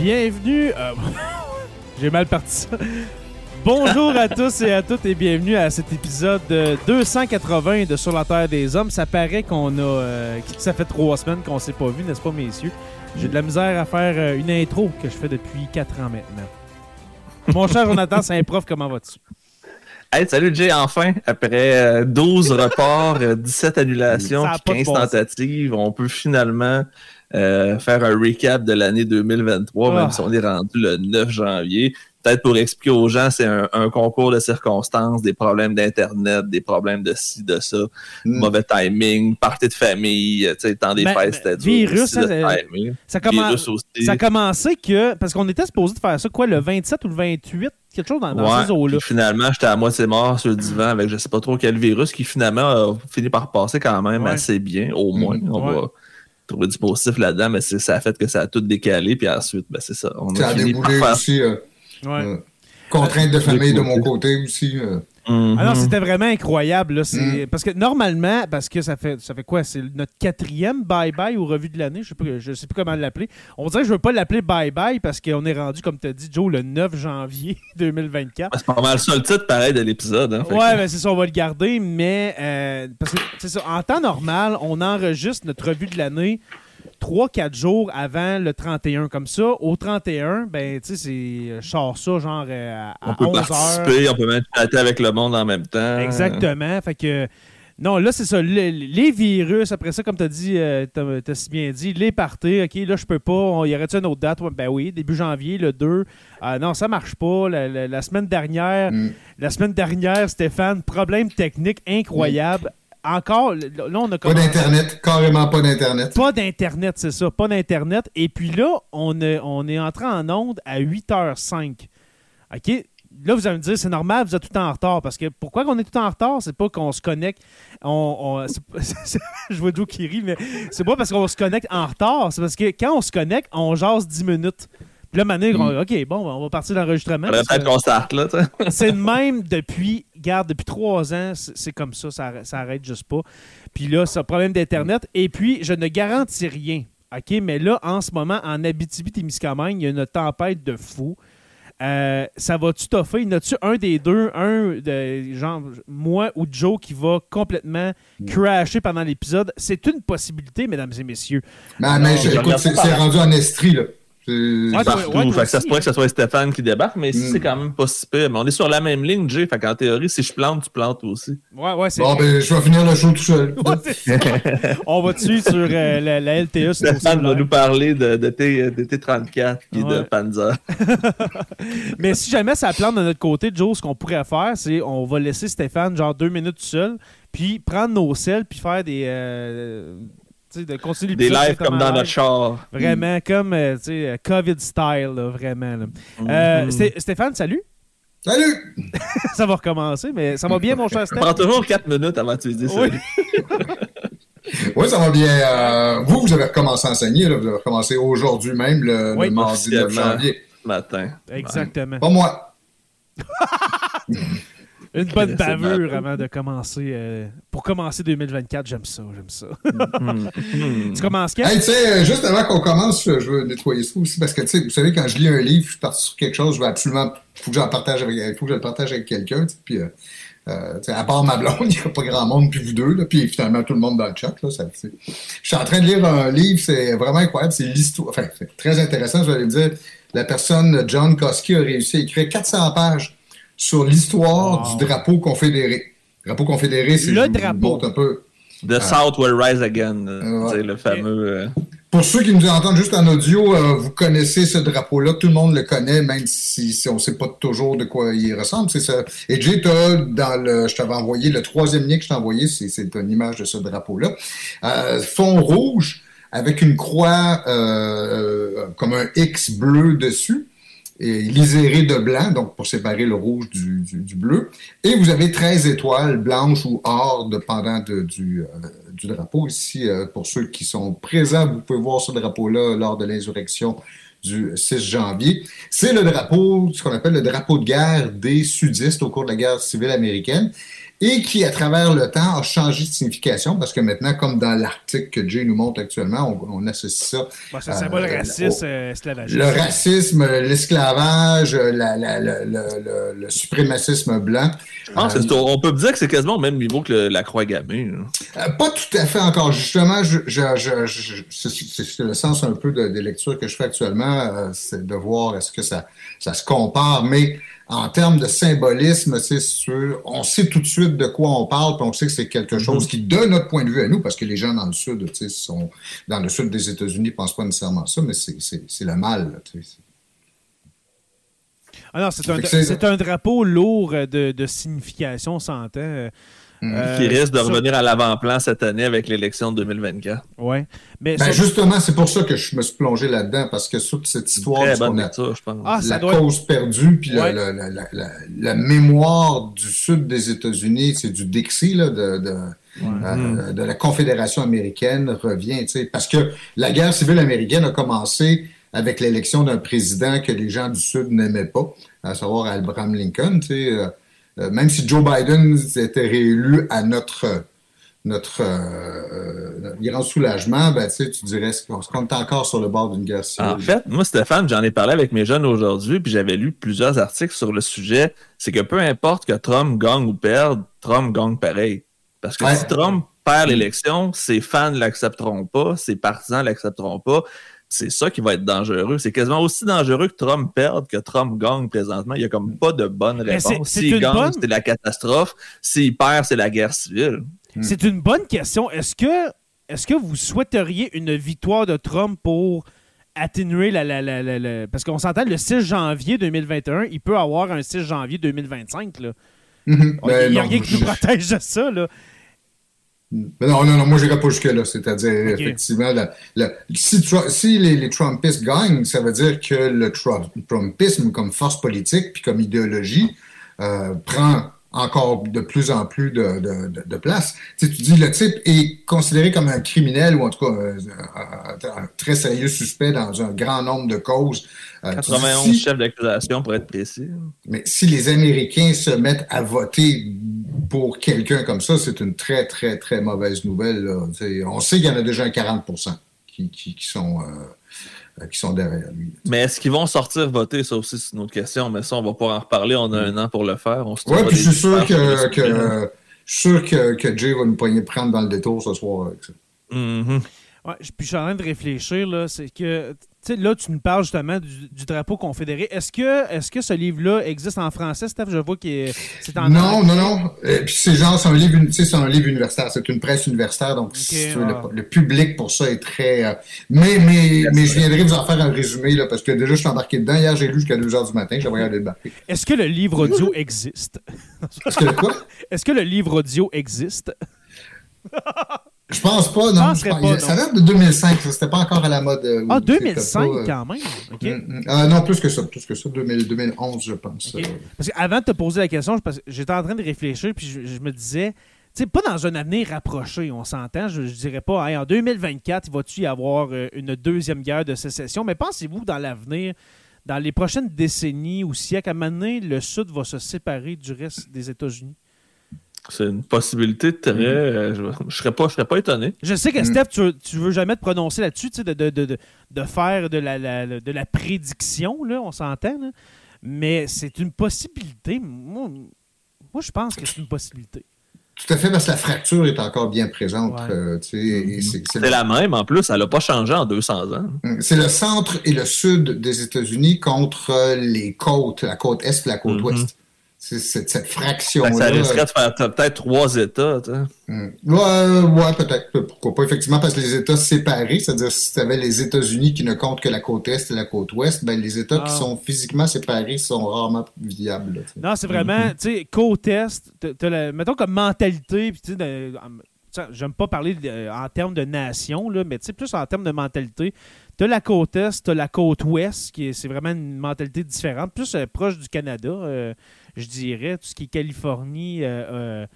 Bienvenue. euh, J'ai mal parti ça. Bonjour à tous et à toutes et bienvenue à cet épisode euh, 280 de Sur la Terre des Hommes. Ça paraît qu'on a. euh, ça fait trois semaines qu'on s'est pas vu, n'est-ce pas, messieurs? J'ai de la misère à faire euh, une intro que je fais depuis quatre ans maintenant. Mon cher Jonathan, c'est un prof, comment vas-tu? Hey, salut Jay, enfin, après euh, 12 reports, euh, 17 annulations, Ça a puis pas de 15 bon sens. tentatives, on peut finalement euh, faire un recap de l'année 2023, Ah. même si on est rendu le 9 janvier. Peut-être pour expliquer aux gens, c'est un, un concours de circonstances, des problèmes d'Internet, des problèmes de ci, de ça, mauvais timing, partie de famille, tu sais, temps des Ben, fêtes, ben, c'était virus, hein, timing. Ça, commen- Virus aussi. ça a commencé que. Parce qu'on était supposé de faire ça, quoi, le 27 ou le 28? Quelque chose dans, dans Ouais, ces eaux-là. finalement, j'étais à moitié mort sur le divan avec je sais pas trop quel virus qui finalement a fini par passer quand même Ouais. assez bien, au moins. On Ouais. va trouver du positif là-dedans, mais c'est- ça a fait que ça a tout décalé, puis ensuite, ben, c'est ça. On Ça a a fini par déboulé faire. aussi. euh, Ouais. euh, contrainte de famille de mon côté aussi. euh. Mhm. Non, c'était vraiment incroyable. Là. C'est- Mm. Parce que normalement, parce que ça fait ça fait quoi? C'est notre quatrième bye-bye ou revue de l'année? Je sais pas, je sais plus comment l'appeler. On dirait que je veux pas l'appeler bye-bye parce qu'on est rendu, comme tu as dit, Joe, le 9 janvier 2024. C'est pas mal ça le titre, pareil, de l'épisode. Hein, Ouais, que- ben c'est ça, on va le garder, mais euh, parce que c'est ça, en temps normal, on enregistre notre revue de l'année 3-4 jours avant le 31. Comme ça, au 31, ben, tu sais. Je sors ça genre euh, à, on peut 11 heures. participer, on peut même chatter avec le monde en même temps. Exactement. Fait que. Non, là, c'est ça. le- les virus, après ça, comme tu as dit, euh, t'as t'as si bien dit, les parties, OK, là, je peux pas. On, y aurait-tu une autre date? Ouais, ben oui, début janvier, le 2. Ah non, ça marche pas. La, la- la semaine dernière, Mm. la semaine dernière, Stéphane, problème technique incroyable. Encore, là, on a Pas d'Internet, carrément pas d'Internet. Pas d'Internet, c'est ça, pas d'Internet. Et puis là, on est, on est entré en onde à 8h05. OK? Là, vous allez me dire, c'est normal, vous êtes tout en retard. Parce que pourquoi qu'on est tout en retard? C'est pas qu'on se connecte. On, on- je vois Joe qui rit, mais c'est pas parce qu'on se connecte en retard. C'est parce que quand on se connecte, on jase 10 minutes. Puis là, Mané, on- OK, bon, on va partir que- peut-être qu'on starte là, c'est le même depuis, garde, depuis trois ans, c'est comme ça, ça, arrête- ça arrête juste pas. Puis là, c'est un problème d'Internet. Et puis, je ne garantis rien. OK, mais là, en ce moment, en Abitibi-Témiscamingue, il y a une tempête de fou. Euh, ça va-tu toffer? Y en a-tu un des deux, un de genre moi ou Joe qui va complètement crasher pendant l'épisode? C'est une possibilité, mesdames et messieurs. Mais, mais écoute, c'est rendu en estrie, là. C'est- Ouais, partout. ouais, toi fait que ça se pourrait que ce soit Stéphane qui débarque, mais ici, Mm. c'est quand même pas si pire. Mais on est sur la même ligne, Jay. Fait qu'en théorie, si je plante, tu plantes aussi. Ouais, ouais, c'est Bon, ben, je vais finir le show tout seul. Ouais. On va dessus sur euh, la, la LTE. Stéphane va nous parler de, de, T, de T34 et de. Panzer. Mais si jamais ça plante de notre côté, Joe, ce qu'on pourrait faire, c'est on va laisser Stéphane genre deux minutes tout seul, puis prendre nos selles, puis faire des. euh, de continuer Des lives comme dans live. notre char. Vraiment, comme, euh, tu sais, euh, COVID style, là, vraiment. là. Euh, Mhm. Sté- Stéphane, salut. Salut! ça va recommencer, mais ça va bien, mon cher Ça Stéphane? prend toujours 4 minutes avant que tu dises Oui. salut. Oui, ça va bien. Euh, vous, vous avez recommencé à enseigner, là. Vous avez recommencé aujourd'hui même, le, Oui, le mardi 9 officiellement. janvier. matin. Exactement. Pas moi. Une bonne bavure avant de commencer. euh, pour commencer 2024, j'aime ça, j'aime ça. Hmm. Hmm. tu commences quand? Hey, tu sais, euh, juste avant qu'on commence, je veux nettoyer ça aussi, parce que, tu sais, vous savez, quand je lis un livre, je suis parti sur quelque chose, je veux absolument, faut que j'en partage avec, faut que je le partage avec quelqu'un, puis, euh, euh, tu sais, à part ma blonde, il n'y a pas grand monde, puis vous deux, là, puis finalement tout le monde dans le chat, là, ça. Je suis en train de lire un livre, c'est vraiment incroyable, c'est l'histoire, enfin, c'est très intéressant, je vais le dire. La personne, John Koski, a réussi à écrire 400 pages sur l'histoire Wow. du drapeau confédéré. Le drapeau confédéré, c'est Le drapeau. un peu. The South will rise again. euh, Ouais. C'est le fameux. euh, Pour ceux qui nous entendent juste en audio, euh, vous connaissez ce drapeau-là, tout le monde le connaît, même si, si on ne sait pas toujours de quoi il ressemble. C'est ça. Et Jay, t'as dans le, je t'avais envoyé le troisième lien que je t'ai envoyé, c'est, une image de ce drapeau-là. Euh, fond rouge avec une croix euh, comme un X bleu dessus. Et liséré de blanc, donc pour séparer le rouge du, bleu. Et vous avez 13 étoiles blanches ou or, dépendant euh, du drapeau. Ici, euh, pour ceux qui sont présents, vous pouvez voir ce drapeau-là lors de l'insurrection du 6 janvier. C'est le drapeau, ce qu'on appelle le drapeau de guerre des sudistes au cours de la guerre civile américaine et qui, à travers le temps, a changé de signification parce que maintenant, comme dans l'article que Jay nous montre actuellement, on, on associe ça Bon, c'est un symbole euh, raciste, oh. euh, esclavagiste. le racisme, l'esclavage, la- la- la- le, le- le suprémacisme blanc. Euh, on peut dire que c'est quasiment au même niveau que le- la croix gammée. Euh, pas tout à fait encore. Justement, je, je, je- je- c'est- le sens un peu de, des lectures que je fais actuellement, euh, c'est de voir est-ce que ça, ça se compare. Mais en termes de symbolisme, c'est sûr, on sait tout de suite de quoi on parle, puis on sait que c'est quelque chose qui, de notre point de vue à nous, parce que les gens dans le sud, tu sais, sont dans le sud des États-Unis, ne pensent pas nécessairement ça, mais c'est- le mal. là. Ah non, c'est un, un drapeau lourd euh, de, de signification, on s'entend. Euh, Mm. euh, qui risque de ça- revenir à l'avant-plan cette année avec l'élection de 2024. Ouais. Mais Ben, ça- justement, c'est pour ça que je me suis plongé là-dedans, parce que toute cette histoire Très de qu'on a- je pense. Ah, la être- cause perdue, puis Ouais. la, la- la- la mémoire du sud des États-Unis, c'est du Dixie, là, de, de, euh, de la Confédération américaine, revient. tu sais, Parce que la guerre civile américaine a commencé avec l'élection d'un président que les gens du Sud n'aimaient pas, à savoir Abraham Lincoln. tu sais, euh, même si Joe Biden était réélu à notre notre euh, euh, grand soulagement, ben, tu dirais qu'on qu'on est encore sur le bord d'une guerre civile. En fait, moi, Stéphane, j'en ai parlé avec mes jeunes aujourd'hui, puis j'avais lu plusieurs articles sur le sujet. C'est que peu importe que Trump gagne ou perde, Trump gagne pareil. Parce que Ouais. si Trump perd l'élection, ses fans ne l'accepteront pas, ses partisans ne l'accepteront pas. C'est ça qui va être dangereux. C'est quasiment aussi dangereux que Trump perde que Trump gagne présentement. Il n'y a comme pas de bonne réponse. S'il une gagne, bonne- c'est la catastrophe. S'il perd, c'est la guerre civile. C'est une bonne question. Est-ce que, est que vous souhaiteriez une victoire de Trump pour atténuer la. la, la, la- la- Parce qu'on s'entend le 6 janvier 2021, il peut avoir un 6 janvier 2025. Là. Mhm. Il Ben n'y a non, rien qui nous protège de ça. Là. Mais Non, non, non, moi, je n'irai pas jusque-là. C'est-à-dire, effectivement, la- la- si, les, les Trumpistes gagnent, ça veut dire que le Trump- Trumpisme, comme force politique puis comme idéologie, euh, prend encore de plus en plus de, de- de- de place. Tu, sais, tu dis, le type est considéré comme un criminel ou en tout cas euh, un, un très sérieux suspect dans un grand nombre de causes. Euh, tu dis, 91 si- chefs d'accusation pour être précis. mais si les Américains se mettent à voter pour quelqu'un comme ça, c'est une très, très, très mauvaise nouvelle. là. Tu sais, On sait qu'il y en a déjà un 40 qui, qui, qui sont, euh, qui sont derrière lui. Mais est-ce qu'ils vont sortir voter? Ça aussi, c'est une autre question, mais ça, on va pas en reparler. On a un an pour le faire. On se Oui, trouvera puis je suis sûr que, sujet. que, je suis sûr que, que Jay va nous poigner prendre dans le détour ce soir avec ça. Mhm. Ouais, je- puis je suis en train de réfléchir. là, C'est que. Tu sais, là, tu nous parles justement du, du drapeau confédéré. Est-ce que, est que ce livre-là existe en français, Steph? Je vois que c'est en Non, non, non. Et puis c'est genre, c'est un livre, un universitaire, c'est une presse universitaire, donc si tu veux, ah. le, le public pour ça est très. euh, mais, mais, mais je viendrai vous en faire un résumé là, parce que déjà je suis embarqué dedans. Hier j'ai lu jusqu'à 2 heures du matin, j'avais regardé débarquer. Est-ce que le livre audio existe? Est-ce que quoi? Est-ce que le livre audio existe? Je pense pas, non. Je pense- pas, ça date de 2005, ça. C'était pas encore à la mode. euh, Ah, où c'était 2005 pas, euh, quand même. Mm, mm. Ah, non, plus que ça. Plus que ça. 2000, 2011, je pense. Euh, Parce qu'avant de te poser la question, j'étais en train de réfléchir, puis je, je me disais, tu sais, pas dans un avenir rapproché, on s'entend. Je, je dirais pas, Hey, en 2024, il va-tu y avoir euh, une deuxième guerre de sécession, mais pensez-vous dans l'avenir, dans les prochaines décennies ou siècles, à un moment donné, le Sud va se séparer du reste des États-Unis? C'est une possibilité très. Mm. euh, je, je serais pas, je serais pas étonné. Je sais que Mm. Steph, tu, tu veux jamais te prononcer là-dessus, tu sais, de, de, de, de- de faire de la, la- de la prédiction, là, on s'entend, mais c'est une possibilité. Moi, moi, je pense que c'est une possibilité. Tout à fait, parce que la fracture est encore bien présente. Ouais. euh, et c'est- la même en plus, elle n'a pas changé en 200 ans. C'est le centre et le sud des États-Unis contre les côtes, la côte est et la côte Mhm. ouest. C'est c'est- cette Fait fraction-là. ça risquerait de faire peut-être trois États. tu. Mm. Ouais, ouais, peut-être. Pourquoi pas, effectivement, parce que les États séparés, c'est-à-dire si tu avais les États-Unis qui ne comptent que la côte est et la côte ouest, ben les États qui Ah. sont physiquement séparés sont rarement viables. là, tu. Non, c'est vraiment, tu sais, côte est, t'as la- mettons comme mentalité, puis tu sais, tu j'aime pas parler de- en termes de nation, là, mais tu sais, plus en termes de mentalité. T'as la côte est, t'as la côte ouest, qui est, c'est vraiment une mentalité différente, plus euh, proche du Canada, euh, je dirais, tout ce qui est Californie, euh, euh,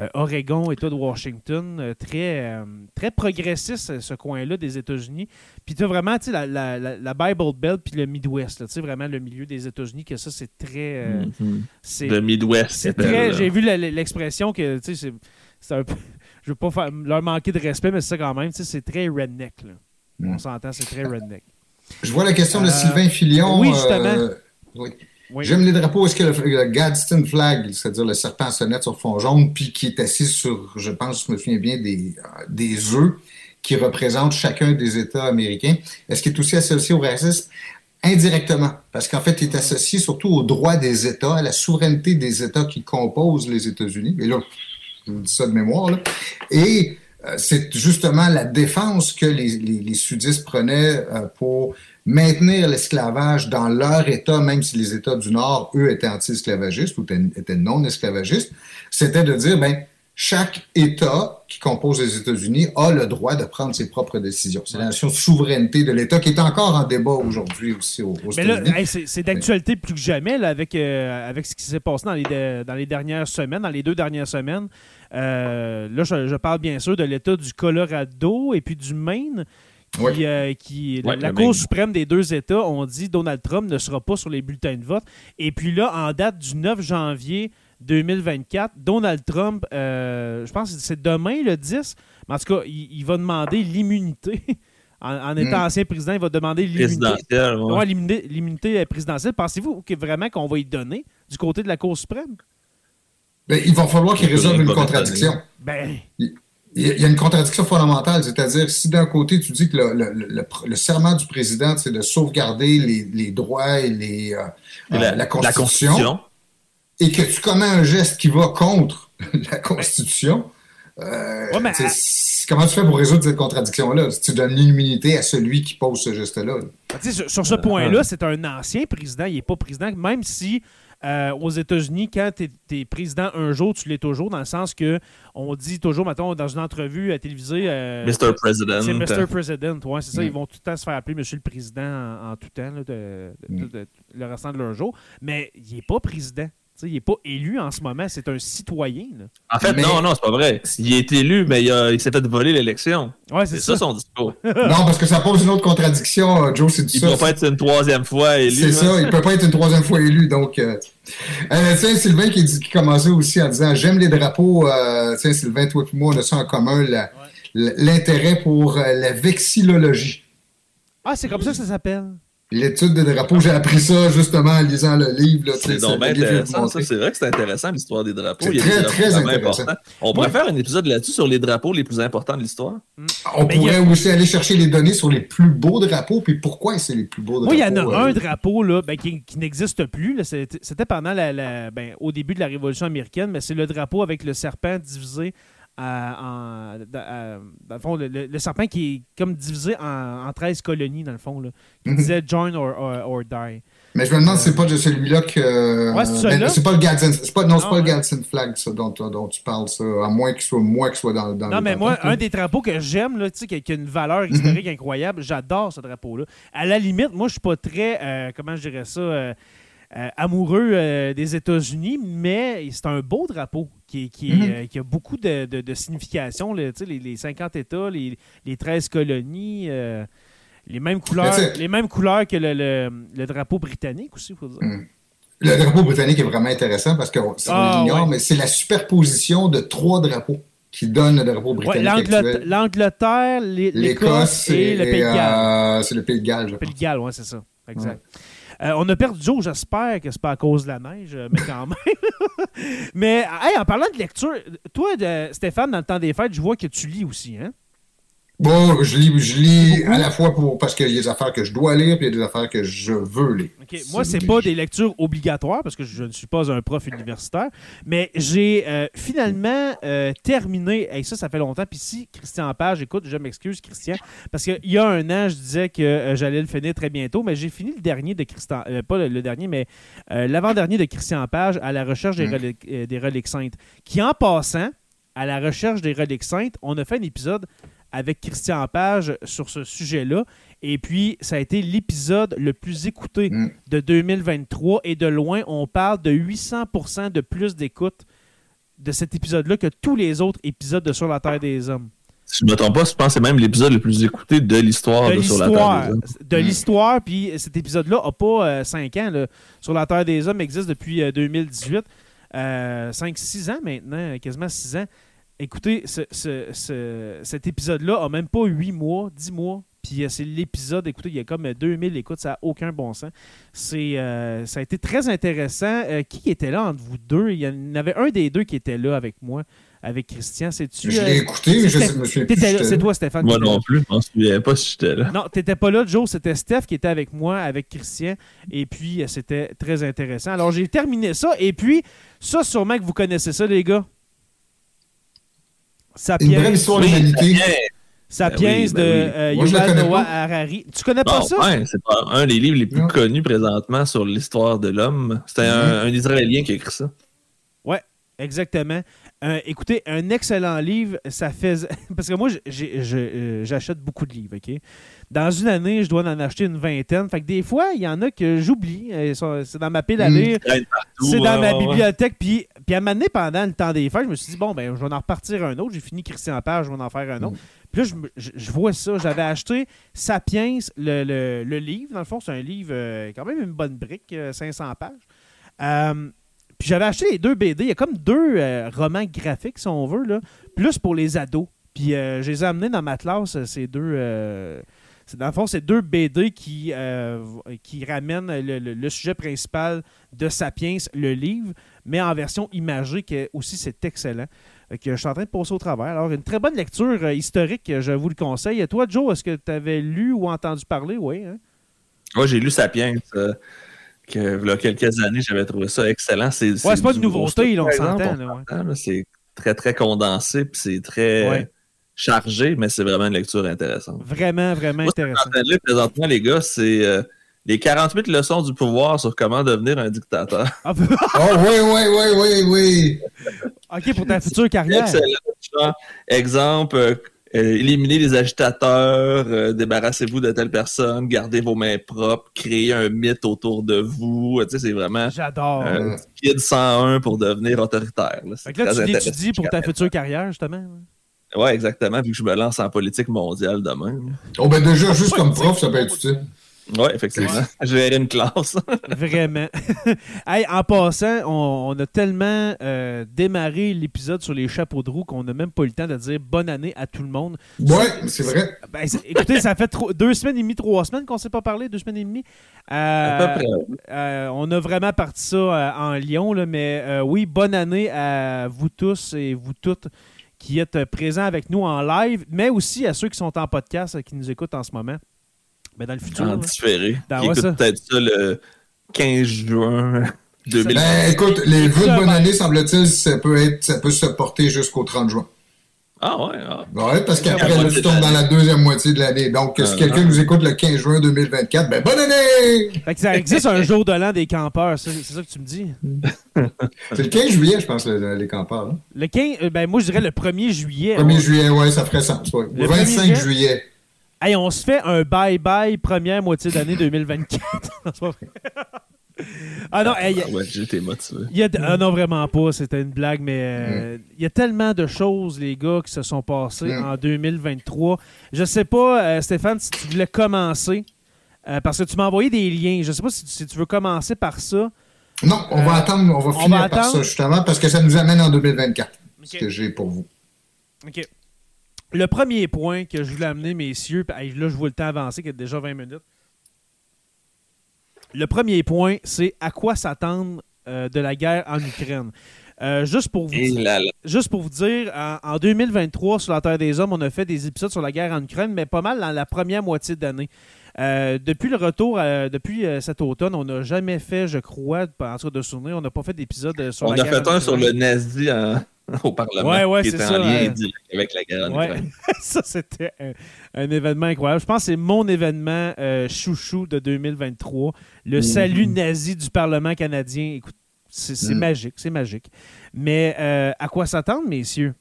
euh, Oregon, État de Washington, très, euh, très progressiste, ce coin-là des États-Unis. Puis tu as vraiment la, la, la, la Bible Belt puis le Midwest, là, tu sais, vraiment le milieu des États-Unis, que ça, c'est très... euh, Mhm. c'est Le Midwest. c'est très. J'ai vu l'expression que, tu sais, c'est- c'est un peu. Je veux pas faire, leur manquer de respect, mais c'est ça quand même. Tu sais, c'est très redneck, là. Mm. On s'entend, c'est très redneck. Je vois la question de Euh, Sylvain Filion. oui, justement. euh, oui. J'aime les drapeaux. Est-ce que le, le Gadsden flag, c'est-à-dire le serpent à sonnette sur fond jaune, puis qui est assis sur, je pense, je me souviens bien, des, euh, œufs qui représentent chacun des États américains, est-ce qu'il est aussi associé au racisme? Indirectement, parce qu'en fait, il est associé surtout aux droits des États, à la souveraineté des États qui composent les États-Unis. Et là, je vous dis ça de mémoire. Et euh, c'est justement la défense que les sudistes prenaient euh, pour maintenir l'esclavage dans leur État, même si les États du Nord, eux, étaient anti-esclavagistes ou étaient, non-esclavagistes, c'était de dire, ben, chaque État qui compose les États-Unis a le droit de prendre ses propres décisions. C'est la notion de souveraineté de l'État qui est encore en débat aujourd'hui aussi aux, aux Mais là, hey, c'est c'est d'actualité plus que jamais là, avec, euh, avec ce qui s'est passé dans les, de- dans les dernières semaines, dans les deux dernières semaines. Euh, là, je, je parle bien sûr de l'État du Colorado et puis du Maine. Qui, euh, qui- Ouais, la Cour suprême des deux États ont dit Donald Trump ne sera pas sur les bulletins de vote. Et puis là, en date du 9 janvier 2024, Donald Trump, euh, je pense que c'est demain le 10, mais en tout cas, il, il va demander l'immunité. En, en étant Mm. ancien président, il va demander l'immunité. Présidentielle. ouais. Ouais, l'immunité l'immunité présidentielle. Pensez-vous que vraiment qu'on va y donner du côté de la Cour suprême? Ben, il va falloir qu'il résolve une contradiction. Ben, Il il y a une contradiction fondamentale, c'est-à-dire si d'un côté tu dis que le, le- le- le- le serment du président, c'est de sauvegarder les, les droits et les, euh, Et euh, la, la, constitution, Constitution. et que tu commets un geste qui va contre la Constitution, euh, Ouais, mais comment tu fais pour résoudre cette contradiction-là? Si tu donnes l'immunité à celui qui pose ce geste-là. sais, sur, sur ce point-là, c'est un ancien président. Il n'est pas président, même si euh, aux États-Unis, quand tu es, président un jour, tu l'es toujours, dans le sens que on dit toujours, mettons, dans une entrevue à télévisée. euh, Mr. President. C'est Mr. President, ouais, c'est ça. Mm. Ils vont tout le temps se faire appeler Monsieur le Président en, en tout temps, là, de, de- de- le restant de leur jour. Mais il n'est pas président. Il n'est pas élu en ce moment. C'est un citoyen. là. En fait, Mais- non, non, c'est pas vrai. Il est élu, mais il, il s'est fait voler l'élection. Ouais, C'est ça ça. son discours. non, parce que ça pose une autre contradiction, euh, Joe, c'est du Il ne doit pas être une troisième fois élu. C'est hein. ça, il peut pas être une troisième fois élu. Donc, euh, euh, tiens, Sylvain qui, dit- qui commençait aussi en disant J'aime les drapeaux. euh, tiens, Sylvain, toi et moi, on a ça en commun, l'intérêt pour euh, la vexillologie. Ah, c'est comme ça que ça s'appelle. L'étude des drapeaux, j'ai appris ça justement en lisant le livre. C'est. C'est vrai que c'est intéressant l'histoire des drapeaux. C'est Il y a des très, drapeaux très intéressant. importants. On pourrait faire un épisode là-dessus sur les drapeaux les plus importants de l'histoire. On Mais y pourrait a- aussi aller chercher les données sur les plus beaux drapeaux, puis pourquoi c'est les plus beaux Moi, drapeaux. il y en a euh, un drapeau là, ben, qui, qui n'existe plus. C'était c'était pendant la, la- ben, au début de la Révolution américaine, mais c'est le drapeau avec le serpent divisé à- en. dans- à- dans le fond, le, le- serpent qui est comme divisé en, en 13 colonies, dans le fond, là, qui Mhm. disait Join or, or- or Die. Mais je me demande si c'est pas de celui-là que. Ouais, c'est c'est pas le Gadsden. Pas, non, c'est pas le. Gadsden Flag, ça, dont, dont tu parles, ça. À moins qu'il soit moi qui soit dans, dans Non, mais moi, un des drapeaux que j'aime, là, tu sais, qui, qui a une valeur Mhm. historique incroyable, j'adore ce drapeau-là. À la limite, moi, je suis pas très, euh, comment je dirais ça, euh, euh, amoureux euh, des États-Unis, mais c'est un beau drapeau qui, qui, est, Mhm. euh, qui a beaucoup de, de- de signification. là, les, les 50 États, les, les 13 colonies, euh, les, mêmes couleurs, les mêmes couleurs que le, le- le drapeau britannique aussi, il faut dire. Mhm. Le drapeau britannique est vraiment intéressant parce qu'on Ah, l'ignore, ouais. mais c'est la superposition de trois drapeaux qui donne le drapeau Ouais, britannique actuel. L'Angleterre, l'É- L'Écosse l'Écosse et, le Pays de Galles. euh, c'est le Pays de Galles, je Pays de Galles, ouais, c'est ça. Exact. Euh, on a perdu Joe, j'espère que c'est pas à cause de la neige, euh, mais quand même. mais hey, en parlant de lecture, toi, Stéphane, dans le temps des fêtes, je vois que tu lis aussi, hein? Bon, je lis, je lis à la fois pour, parce qu'il y a des affaires que je dois lire puis il y a des affaires que je veux lire. OK. Moi, c'est pas des lectures obligatoires parce que je ne suis pas un prof universitaire, mais j'ai euh, finalement euh, terminé, et ça, ça fait longtemps. Puis si Christian Page, écoute, je m'excuse, Christian, parce qu'il y a un an, je disais que euh, j'allais le finir très bientôt, mais j'ai fini le dernier de Christian, euh, pas le, le dernier, mais euh, l'avant-dernier de Christian Page à la recherche des, Mm. reliques, euh, des reliques saintes. Qui, en passant, à la recherche des reliques saintes, on a fait un épisode avec Christian Page sur ce sujet-là. Et puis, ça a été l'épisode le plus écouté Mm. de 2023. Et de loin, on parle de 800% de plus d'écoute de cet épisode-là que tous les autres épisodes de Sur la Terre des Hommes. Si je ne me trompe pas, je pense que c'est même l'épisode le plus écouté de l'histoire De de, Sur la Terre des Hommes. De Mm. l'histoire. Puis cet épisode-là n'a pas 5 ans. là. Sur la Terre des Hommes existe depuis euh, 2018. 5-6 ans maintenant, quasiment 6 ans. Écoutez, ce- ce- ce- cet épisode-là a même pas 8 mois, 10 mois. Puis euh, c'est l'épisode, écoutez, il y a comme euh, 2000 écoutes, ça n'a aucun bon sens. C'est, euh, ça a été très intéressant. Euh, qui était là entre vous deux? Il y en avait un des deux qui était là avec moi, avec Christian. C'est-tu... Je euh, l'ai écouté, mais je me souviens plus. si C'est toi, Stéphane. Moi non plus, je m'en souviens pas si j'étais là. Non, t'étais pas là, Joe. C'était Steph qui était avec moi, avec Christian. Et puis, c'était très intéressant. Alors, j'ai terminé ça. Et puis, ça, sûrement que vous connaissez ça, les gars. Une brève Sapiens, histoire de l'humanité. Sapiens Ben oui, de ben oui. euh, Moi, Yuval connais Noah pas. Harari. Tu connais pas Bon, ça? ouais, c'est pas un des livres les plus Non. connus présentement sur l'histoire de l'homme. C'était un, un Israélien qui a écrit ça. Exactement. Euh, écoutez, un excellent livre, ça fait... Parce que moi, euh, j'achète beaucoup de livres, OK? Dans une année, je dois en acheter une vingtaine. Fait que des fois, il y en a que j'oublie. C'est dans ma pile à Mm. lire. C'est dans ouais, ma ouais, ouais. bibliothèque. Puis, puis à un moment donné, pendant le temps des fêtes, je me suis dit, bon, ben, je vais en repartir un autre. J'ai fini Christian Page, je vais en faire un autre. Puis là, je, me- je- je vois ça. J'avais acheté Sapiens, le, le- le livre. Dans le fond, c'est un livre, euh, quand même une bonne brique, euh, 500 pages. Euh, puis j'avais acheté les deux BD. Il y a comme deux euh, romans graphiques, si on veut, là, plus pour les ados. Puis euh, je les ai amenés dans ma classe, euh, ces deux. euh, dans le fond, c'est deux BD qui, euh, ramènent le, le- le sujet principal de Sapiens, le livre, mais en version imagée, que aussi c'est excellent. Fait Que je suis en train de passer au travers. Alors, une très bonne lecture euh, historique, je vous le conseille. Et toi, Joe, est-ce que tu avais lu ou entendu parler? Oui. Hein? Moi, j'ai lu Sapiens, euh, que il y a quelques années, j'avais trouvé ça excellent. C'est, Ouais, c'est pas une nouveauté, on s'entend. ouais. C'est très, très condensé, puis c'est très Ouais. chargé, mais c'est vraiment une lecture intéressante. Vraiment, vraiment Moi, ce que je suis intéressant. présentement, les gars, c'est euh, les 48 leçons du pouvoir sur comment devenir un dictateur. Ah, Oh, oui, oui, oui, oui, oui. OK, pour ta future carrière. Excellent. Exemple, euh, éliminez les agitateurs, euh, débarrassez-vous de telle personne, gardez vos mains propres, créez un mythe autour de vous. Tu sais, c'est vraiment J'adore. euh, Kid 101 pour devenir autoritaire. là. C'est Fait que là, tu l'étudies pour ta future carrière, justement. Ouais, exactement, vu que je me lance en politique mondiale demain. Oh, ben déjà, juste comme prof, ça peut être utile. Ouais, effectivement. Je vais une classe. Vraiment. hey, en passant, on, on a tellement euh, démarré l'épisode sur les chapeaux de roue qu'on n'a même pas eu le temps de dire bonne année à tout le monde. Ouais, c'est vrai. Ben, écoutez, ça fait deux semaines et demie, trois semaines qu'on ne s'est pas parlé, deux semaines et demie. Euh, à peu près. euh, on a vraiment parti ça euh, en Lyon, là, mais euh, oui, bonne année à vous tous et vous toutes qui êtes présents avec nous en live, mais aussi à ceux qui sont en podcast, euh, qui nous écoutent en ce moment. Mais dans le futur. En là. différé. Ben Qui ouais, écoute peut-être ça le 15 juin 2000. Ben, écoute, les vœux de bonne ben- année, semble-t-il, ça peut être, ça peut se porter jusqu'au 30 juin. Ah ouais, ah. Ouais, parce qu'après, là, tu tombes dans la deuxième moitié de l'année. Donc, si Ah, quelqu'un nous écoute le 15 juin 2024, ben bonne année! Fait que ça existe un jour de l'an des campeurs, c'est ça que tu me dis? C'est le 15 juillet, je pense, le- les campeurs. hein. Le 15, euh, ben moi je dirais le 1er juillet. 1er on- juillet, ouais, ça ferait sens. Ouais. Le 25 1er juillet. Hey, on se fait un bye-bye première moitié d'année 2024. Non, c'est pas vrai. ah non, hey, Ah ouais, j'étais motivé. il y a, ah non, vraiment pas, c'était une blague, mais euh, il y a tellement de choses, les gars, qui se sont passées Mm. en 2023. Je sais pas, euh, Stéphane, si tu voulais commencer, euh, parce que tu m'as envoyé des liens. Je sais pas si, si tu veux commencer par ça. Non, on va attendre, on va on finir va par attendre. ça, justement, parce que ça nous amène en 2024. Ce que j'ai pour vous. OK. Le premier point que je voulais amener, messieurs, là, je vois le temps avancer, qu'il y a déjà 20 minutes. Le premier point, c'est à quoi s'attendre euh, de la guerre en Ukraine. Euh, juste, pour vous dire, là, là. juste pour vous dire, en, en 2023, sur la Terre des Hommes, on a fait des épisodes sur la guerre en Ukraine, mais pas mal dans la première moitié d'année. Euh, depuis le retour, euh, depuis cet automne, on n'a jamais fait, je crois, en tout cas de souvenir, on n'a pas fait d'épisode sur On la a guerre fait en un sur le nazi en- au Parlement. Ouais, ouais, qui c'est était ça, en lien euh, direct avec la guerre en Ouais. Ukraine. ça, c'était un, un événement incroyable. Je pense que c'est mon événement euh, chouchou de 2023. Le Mhm. salut nazi du Parlement canadien. Écoute, c'est Mhm. magique, c'est magique. Mais euh, à quoi s'attendre, messieurs?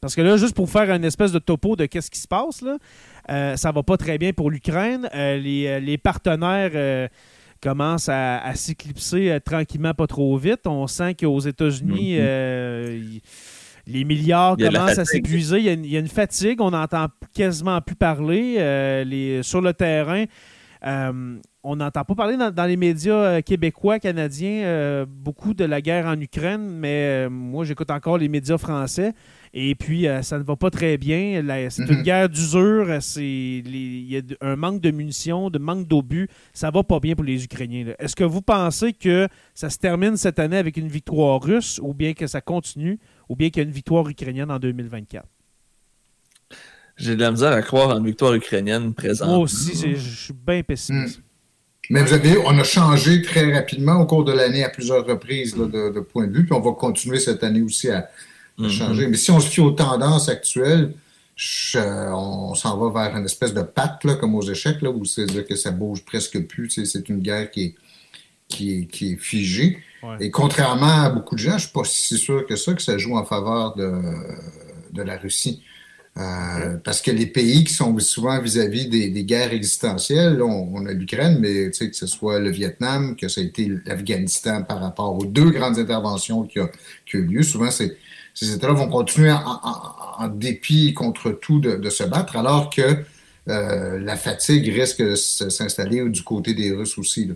Parce que là, juste pour faire une espèce de topo de qu'est-ce qui se passe, là, euh, ça va pas très bien pour l'Ukraine. Les, les partenaires commencent à, à s'éclipser euh, tranquillement, pas trop vite. On sent qu'aux États-Unis, Mhm. euh, les milliards commencent à s'épuiser. Il, y a une- il y a une fatigue. On n'entend quasiment plus parler. Euh, les, sur le terrain, euh, on n'entend pas parler dans, dans les médias euh, québécois, canadiens, euh, beaucoup de la guerre en Ukraine, mais euh, moi, j'écoute encore les médias français. Et puis, ça ne va pas très bien. C'est une Mhm. guerre d'usure. Il y a un manque de munitions, de manque d'obus. Ça va pas bien pour les Ukrainiens. Est-ce que vous pensez que ça se termine cette année avec une victoire russe ou bien que ça continue ou bien qu'il y a une victoire ukrainienne en 2024? J'ai de la misère à croire en une victoire ukrainienne présente. Moi aussi, je suis bien pessimiste. Mais vous avez, on a changé très rapidement au cours de l'année à plusieurs reprises là, de, de point de vue, puis on va continuer cette année aussi à, à Mhm. changer. Mais si on se fie aux tendances actuelles, je- on s'en va vers une espèce de patte, là, comme aux échecs, là, où c'est-à-dire que ça bouge presque plus. C'est une guerre qui est, qui est, qui est figée. Ouais. Et contrairement à beaucoup de gens, je ne suis pas si sûr que ça, que ça joue en faveur de, de la Russie. Euh, parce que les pays qui sont souvent vis-à-vis des, des guerres existentielles, là, on, on a l'Ukraine, mais tu sais, que ce soit le Vietnam, que ça a été l'Afghanistan par rapport aux deux grandes interventions qui ont qui eu lieu, souvent ces États-là vont continuer en, en- en dépit contre tout de, de se battre, alors que euh, la fatigue risque de s'installer du côté des Russes aussi. là.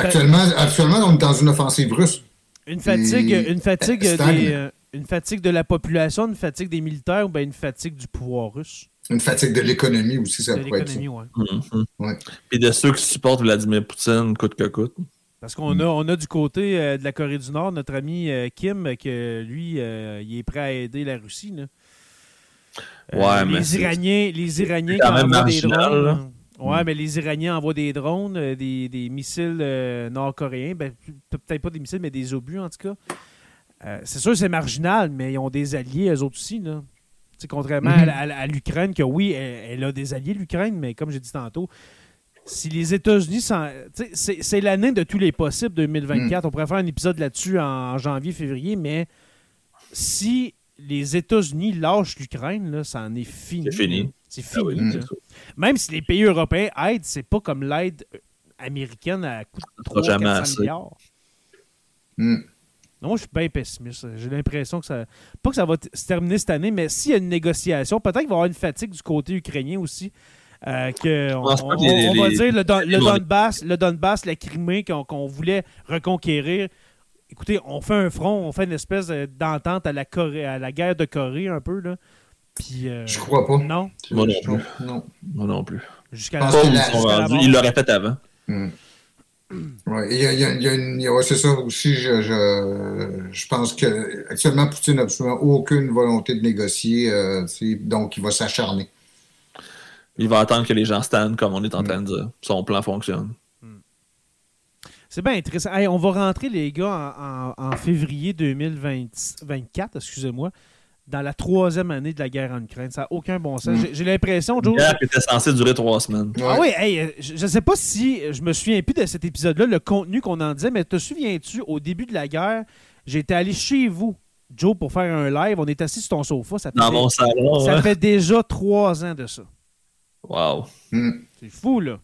Actuellement, actuellement, on est dans une offensive russe. une fatigue, et- une fatigue des, une fatigue de la population, une fatigue des militaires ou bien une fatigue du pouvoir russe? Une fatigue de l'économie aussi, ça de pourrait être ça. Mhm. Ouais. Puis de ceux qui supportent Vladimir Poutine coûte que coûte. Parce qu'on a, on a du côté euh, de la Corée du Nord notre ami euh, Kim, que lui, euh, il est prêt à aider la Russie. là. Euh, Ouais, mais les Iraniens, les Iraniens c'est qui quand même envoient des marginal, drones. là. Ouais, mais les Iraniens envoient des drones, euh, des, des missiles euh, nord-coréens. Ben, pe- peut-être pas des missiles, mais des obus en tout cas. Euh, c'est sûr que c'est marginal, mais ils ont des alliés, eux autres aussi. Là. Tu sais, contrairement à, Mhm. à- à l'Ukraine, que oui, elle, elle a des alliés, l'Ukraine, mais comme j'ai dit tantôt, si les États-Unis. C'est l'année de tous les possibles 2024. On pourrait faire un épisode là-dessus en janvier, février, mais si les États-Unis lâchent l'Ukraine, là, ça en est fini. C'est fini. C'est Ah oui, fini. Mm. Même si les pays européens aident, c'est pas comme l'aide euh, américaine à coût de sera 3 jamais 400 assez. milliards. Hmm. Non, moi, je suis bien pessimiste. J'ai l'impression que ça. Pas que ça va t- se terminer cette année, mais s'il y a une négociation, peut-être qu'il va y avoir une fatigue du côté ukrainien aussi. euh, que on, les- va les- dire le, Don- le les- Donbass, le Donbass, la Crimée qu'on qu'on voulait reconquérir. Écoutez, on fait un front, on fait une espèce de- d'entente à la Corée, à la guerre de Corée un peu là. Puis euh, Je crois pas. non, Moi non plus. non. Moi non plus. jusqu'à la, pense Pas que où la- ils sont jusqu'à la rendus. mort. Ils l'auraient fait avant. Hmm. Ouais, il y a- il y a- il y a une- il y a- ouais, c'est ça aussi. Je, je, je pense que actuellement, Poutine n'a absolument aucune volonté de négocier, euh, donc il va s'acharner. Il va attendre que les gens stand comme on est en train de dire. Son plan fonctionne. C'est bien intéressant. Hey, on va rentrer, les gars, en, en- en février 2024, excusez-moi, dans la troisième année de la guerre en Ukraine. Ça n'a aucun bon sens. J'ai l'impression, Joe. Une guerre qui était censée durer trois semaines. Ah oui, hey, je ne sais pas si je me souviens plus de cet épisode-là, le contenu qu'on en disait, mais te souviens-tu, au début de la guerre, j'étais allé chez vous, Joe, pour faire un live. On est assis sur ton sofa. Ça fait Dans mon salon. Ça fait déjà trois ans de ça. Wow. C'est fou, là.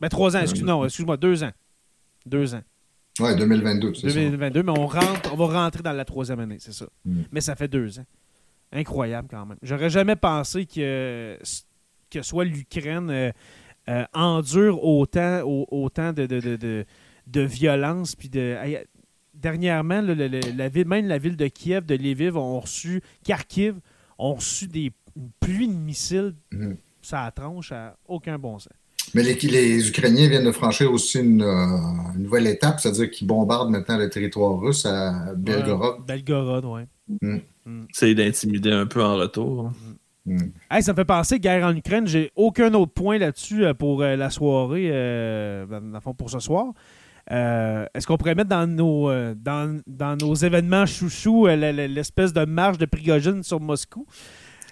Ben, trois ans, excuse, non, excuse-moi, deux ans. Deux ans. Oui, 2022, c'est 2022, mais on, rentre, on va rentrer dans la troisième année, c'est ça. Mais ça fait deux ans. Incroyable quand même. J'aurais jamais pensé que, que soit l'Ukraine euh, euh, endure autant, autant de, de, de, violence. Puis de, dernièrement, la ville, même la ville de Kiev, de Lviv, ont reçu, Kharkiv, ont reçu des pluies de missiles. Mhm. Ça a tranche à aucun bon sens. Mais les, Ukrainiens viennent de franchir aussi une, euh, nouvelle étape, c'est-à-dire qu'ils bombardent maintenant le territoire russe à Belgorod. Belgorod, oui. Mm. Mm. C'est d'intimider un peu en retour. Mm. Mm. ça me fait penser, guerre en Ukraine, j'ai aucun autre point là-dessus euh, pour euh, la soirée, dans fond, pour ce soir. Est-ce qu'on pourrait mettre dans nos, dans, dans, nos événements chouchou l'espèce de marche de Prigogine sur Moscou?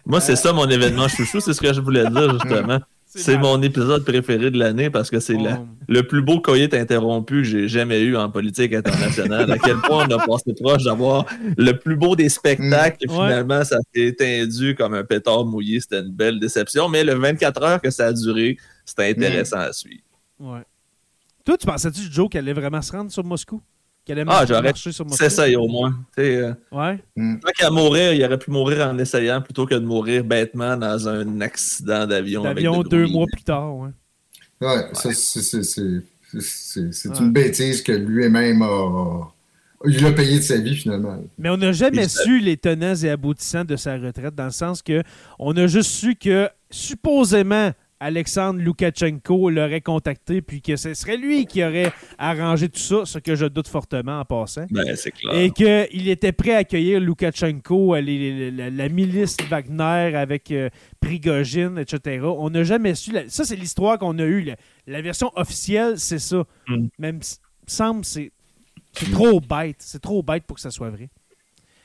Moi, c'est ça mon événement chouchou, c'est ce que je voulais dire, justement. C'est mon épisode préféré de l'année parce que c'est oh. le plus beau coït interrompu que j'ai jamais eu en politique internationale. à quel point on a passé proche d'avoir le plus beau des spectacles et finalement ça s'est étendu comme un pétard mouillé. C'était une belle déception. Mais le 24 heures que ça a duré, c'était intéressant à suivre. Ouais. Toi, tu pensais-tu, Joe, qu'elle allait vraiment se rendre sur Moscou? Ah, j'aurais ça au moins. Euh, ouais. Mm. Tant qu'à mourir, il aurait pu mourir en essayant plutôt que de mourir bêtement dans un accident d'avion. D'avion deux mois plus tard, ouais. Ouais, c'est une bêtise que lui-même a. Il a payé de sa vie finalement. Mais on n'a jamais su les tenants et aboutissants de sa retraite, dans le sens que on a juste su que supposément Alexandre Loukachenko l'aurait contacté, puis que ce serait lui qui aurait arrangé tout ça, ce que je doute fortement en passant. Ben, c'est clair. Et qu'il était prêt à accueillir Loukachenko, la, milice Wagner avec euh, Prigogine, etc. On n'a jamais su. ça, c'est l'histoire qu'on a eue. La, version officielle, c'est ça. Mm. Même, semble, c'est trop bête. C'est trop bête pour que ça soit vrai.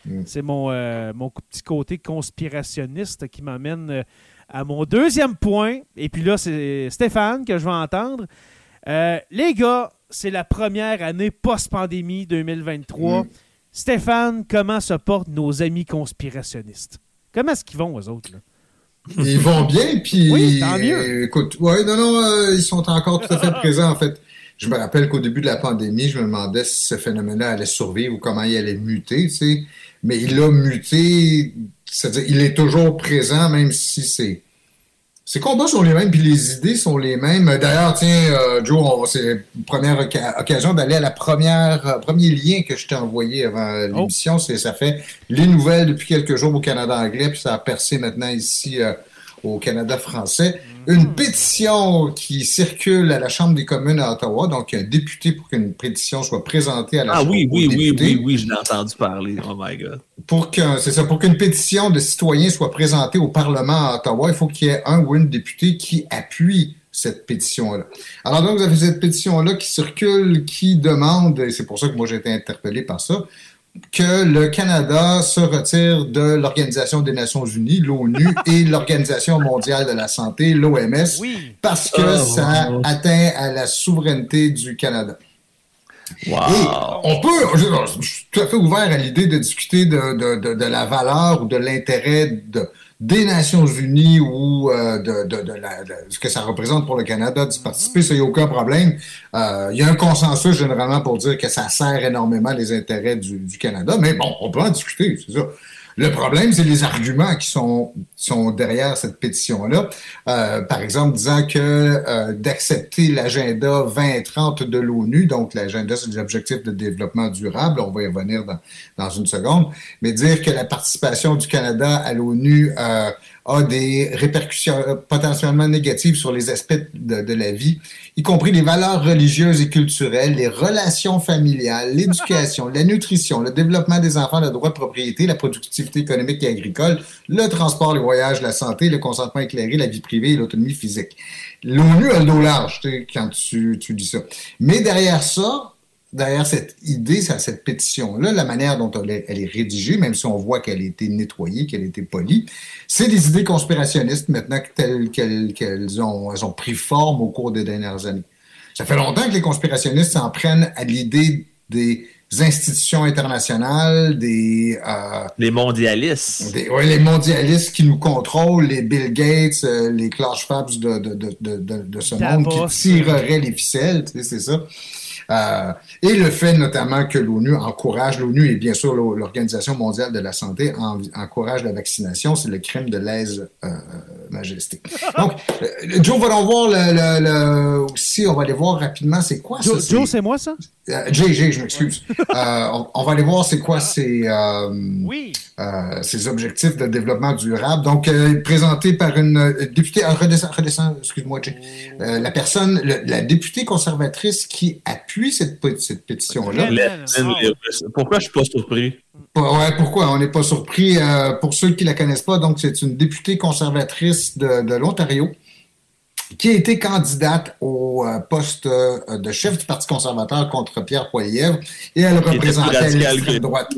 Mm. C'est mon, euh, mon petit côté conspirationniste qui m'amène. Euh, à mon deuxième point, et puis là, c'est Stéphane que je vais entendre. Euh, les gars, c'est la première année post-pandémie 2023. Mm. Stéphane, comment se portent nos amis conspirationnistes? Comment est-ce qu'ils vont, aux autres? Ils vont bien, puis. Oui, tant mieux. écoute, ouais, non, non, euh, ils sont encore tout à fait présents, en fait. Je me rappelle qu'au début de la pandémie, je me demandais si ce phénomène-là allait survivre ou comment il allait muter, tu sais. Mais il a muté c'est-à-dire, il est toujours présent, même si c'est. Ces combats sont les mêmes, puis les idées sont les mêmes. D'ailleurs, tiens, euh, Joe, c'est une première occasion d'aller à la première euh, premier lien que je t'ai envoyé avant oh. l'émission. C'est ça fait les nouvelles depuis quelques jours au Canada anglais, puis ça a percé maintenant ici euh, au Canada français. Une pétition qui circule à la Chambre des communes à Ottawa, donc un député pour qu'une pétition soit présentée à la ah, Chambre oui, oui, oui, oui, oui, je l'ai entendu parler. Oh my God. Pour que, c'est ça, pour qu'une pétition de citoyens soit présentée au Parlement à Ottawa, il faut qu'il y ait un ou une députée qui appuie cette pétition-là. Alors donc, vous avez cette pétition-là qui circule, qui demande, et c'est pour ça que moi j'ai été interpellé par ça, que le Canada se retire de l'Organisation des Nations Unies, l'ONU, et l'Organisation mondiale de la santé, l'OMS, parce que ah, ça atteint à la souveraineté du Canada. On peut, je, suis tout à fait ouvert à l'idée de discuter de, la valeur ou de l'intérêt de, des Nations Unies ou euh, de, ce que ça représente pour le Canada d'y participer, ça, il n'y a aucun problème. Euh, il y a un consensus généralement pour dire que ça sert énormément les intérêts du, du Canada, mais bon, on peut en discuter, c'est ça. Le problème, c'est les arguments qui sont, sont derrière cette pétition-là. Euh, par exemple, disant que euh, d'accepter l'agenda 2030 de l'ONU, donc l'agenda sur les objectifs de développement durable, on va y revenir dans, dans une seconde, mais dire que la participation du Canada à l'ONU euh, a des répercussions potentiellement négatives sur les aspects de, de, la vie, y compris les valeurs religieuses et culturelles, les relations familiales, l'éducation, la nutrition, le développement des enfants, le droit de propriété, la productivité économique et agricole, le transport, les voyages, la santé, le consentement éclairé, la vie privée et l'autonomie physique. L'ONU a le dos large quand tu, tu dis ça. Mais derrière ça, derrière cette idée, cette pétition-là, la manière dont elle est, elle est rédigée, même si on voit qu'elle a été nettoyée, qu'elle a été polie, c'est des idées conspirationnistes maintenant telles qu'elles ont, elles ont pris forme au cours des dernières années. Ça fait longtemps que les conspirationnistes s'en prennent à l'idée des institutions internationales, des... Euh, les mondialistes. oui, les mondialistes qui nous contrôlent, les Bill Gates, euh, les Klaus Schwab de, de, de, de, de ce monde qui tireraient les ficelles, tu sais, c'est ça. Euh, et le fait notamment que l'ONU encourage, l'ONU et bien sûr l'Organisation mondiale de la santé encourage la vaccination, c'est le crime de lèse-majesté. Euh, Donc, euh, Joe, va voir le, le, aussi, on va aller voir rapidement, c'est quoi ça? Joe, c'est moi ça? Jay, Jay, je m'excuse. on, on, va aller voir c'est quoi ces, oui. ces objectifs de développement durable. Donc, présenté par une députée, redescend, redescend excuse-moi, Jay. la personne, la députée conservatrice qui appuie cette, cette pétition-là. Pourquoi je suis pas surpris? Ouais, pourquoi? On n'est pas surpris. Euh, pour ceux qui la connaissent pas, donc c'est une députée conservatrice de, l'Ontario qui a été candidate au euh, poste euh, de chef du Parti conservateur contre Pierre Poilievre et elle représentait l'extrême droite.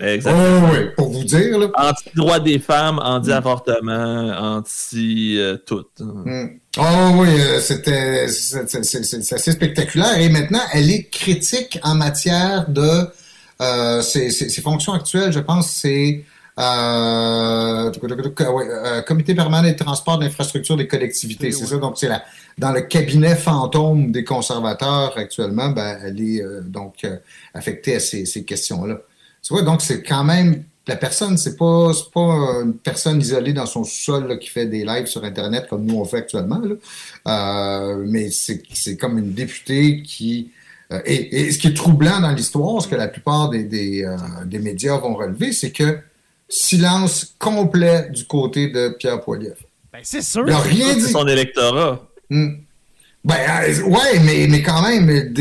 Exactement. Oh, oui, pour vous dire. Anti-droit des femmes, anti-avortement, anti-tout. Hmm. Oh oui, c'était c'est assez spectaculaire. Et maintenant, elle est critique en matière de euh, ses, fonctions actuelles, je pense, c'est euh, euh, comité permanent des transports d'infrastructures des collectivités. C'est ça? Donc, c'est la, dans le cabinet fantôme des conservateurs actuellement, ben, elle est euh, donc affectée à ces, ces questions-là. Tu vois, donc c'est quand même la personne, c'est pas pas une personne isolée dans son sol qui fait des lives sur Internet comme nous on fait actuellement. Euh, mais c'est comme une députée qui euh, et, ce qui est troublant dans l'histoire, ce que la plupart des, des, euh, des médias vont relever, c'est que silence complet du côté de Pierre Poilievre. Ben, c'est sûr. Il n'a rien dit. son électorat. Hmm. Ben, euh, ouais, mais, mais quand même,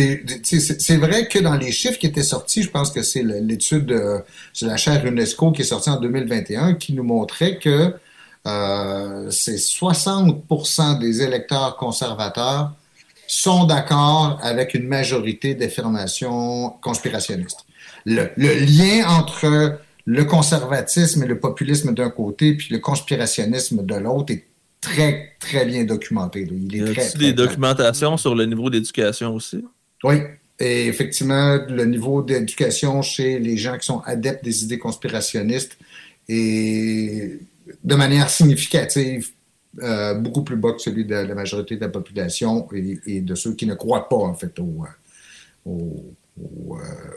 c'est vrai que dans les chiffres qui étaient sortis, je pense que c'est l'étude de, la chaire UNESCO qui est sortie en 2021 qui nous montrait que euh, c'est 60% des électeurs conservateurs sont d'accord avec une majorité d'affirmations conspirationnistes. Le, le, lien entre le conservatisme et le populisme d'un côté, puis le conspirationnisme de l'autre est très, très bien documenté. Il y a très, des documentations sur le niveau d'éducation aussi? Oui. Et effectivement, le niveau d'éducation chez les gens qui sont adeptes des idées conspirationnistes est de manière significative euh, beaucoup plus bas que celui de la majorité de la population et, de ceux qui ne croient pas, en fait, aux, euh,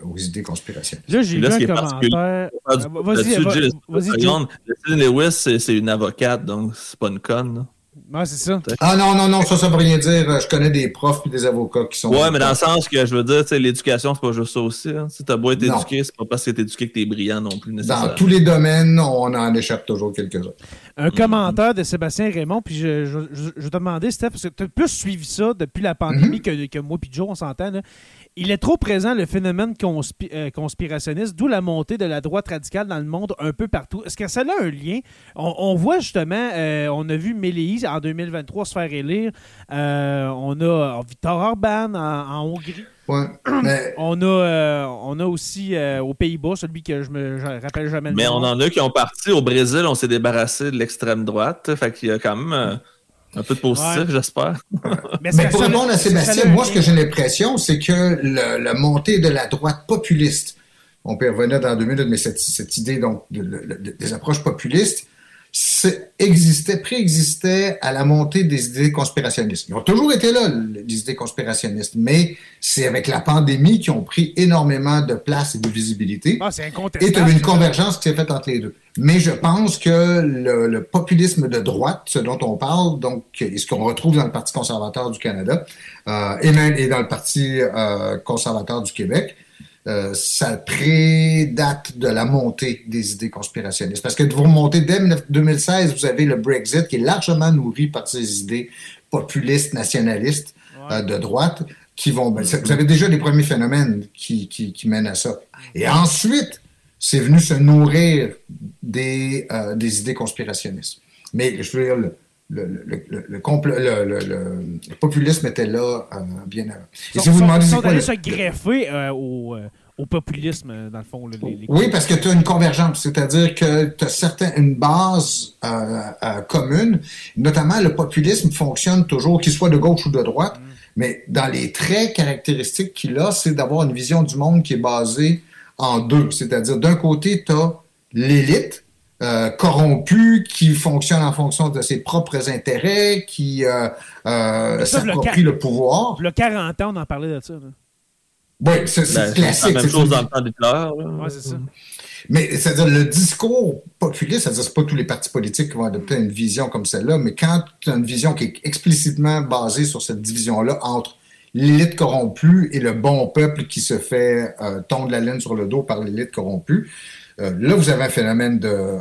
aux, idées conspirationnistes. Là, j'ai vu un commentaire. Vas-y, vas-y. Lewis, c'est une avocate, donc c'est pas une conne. Ouais, c'est ça. Ah non, non, non, ça, ça veut rien dire. Je connais des profs et des avocats qui sont. Ouais, mais dans le sens que je veux dire, l'éducation, c'est pas juste ça aussi. Hein. Si t'as beau être éduqué, c'est pas parce que t'es éduqué que t'es brillant non plus. Dans tous les domaines, on en échappe toujours quelques-uns. Un commentaire de Sébastien Raymond, puis je, je, je, te demandais, Steph, parce que tu as plus suivi ça depuis la pandémie mm-hmm. que, que, moi puis Joe, on s'entend il est trop présent le phénomène euh, conspirationniste, d'où la montée de la droite radicale dans le monde un peu partout. Est-ce que ça a un lien? On, voit justement, euh, on a vu Méléis en 2023 se faire élire. Euh, on a Victor Orban en, Hongrie. on, a, on a aussi aux Pays-Bas, celui que je me rappelle jamais. mais on en a qui ont parti. Au Brésil, on s'est débarrassé de l'extrême droite. Fait qu'il y a quand même un peu de positif, j'espère. Mais, pour répondre à Sébastien, moi, ce que j'ai l'impression, c'est que la montée de la droite populiste, on peut revenir dans deux minutes, mais cette, idée donc des approches populistes, existait, préexistait à la montée des idées conspirationnistes. Ils ont toujours été là, les idées conspirationnistes, mais c'est avec la pandémie qu'ils ont pris énormément de place et de visibilité. Ah, c'est Et il y a une convergence qui s'est faite entre les deux. Mais je pense que le, populisme de droite, ce dont on parle, donc ce qu'on retrouve dans le Parti conservateur du Canada euh, et même et dans le Parti euh, conservateur du Québec, euh, ça prédate de la montée des idées conspirationnistes. Parce que vous remontez dès 2016, vous avez le Brexit qui est largement nourri par ces idées populistes, nationalistes euh, de droite qui vont. Ben, vous avez déjà les premiers phénomènes qui, qui, qui mènent à ça. Et ensuite, c'est venu se nourrir des, euh, des idées conspirationnistes. Mais je veux dire, le, le, le, le, populisme était là euh, bien avant. Et si vous demandez, sont allés se greffer euh, au, euh, au, populisme, dans le fond. Les, oui, parce que tu as une convergence, c'est-à-dire que tu as certain, une base commune, notamment le populisme fonctionne toujours, qu'il soit de gauche ou de droite, mm. mais dans les traits caractéristiques qu'il a, c'est d'avoir une vision du monde qui est basée en deux. C'est-à-dire, d'un côté, tu as l'élite, euh, corrompu, qui fonctionne en fonction de ses propres intérêts, qui euh, euh, s'approprie le, pouvoir. Le 40 ans, on en parlait de ça. Oui, c'est ben, classique. C'est la même chose dans le temps d'Hitler. Oui, c'est ça. Mais c'est-à-dire le discours populiste, c'est-à-dire c'est pas tous les partis politiques qui vont adopter une vision comme celle-là, mais quand tu as une vision qui est explicitement basée sur cette division-là entre l'élite corrompue et le bon peuple qui se fait euh, tondre la laine sur le dos par l'élite corrompue, euh, là, vous avez un phénomène de, euh,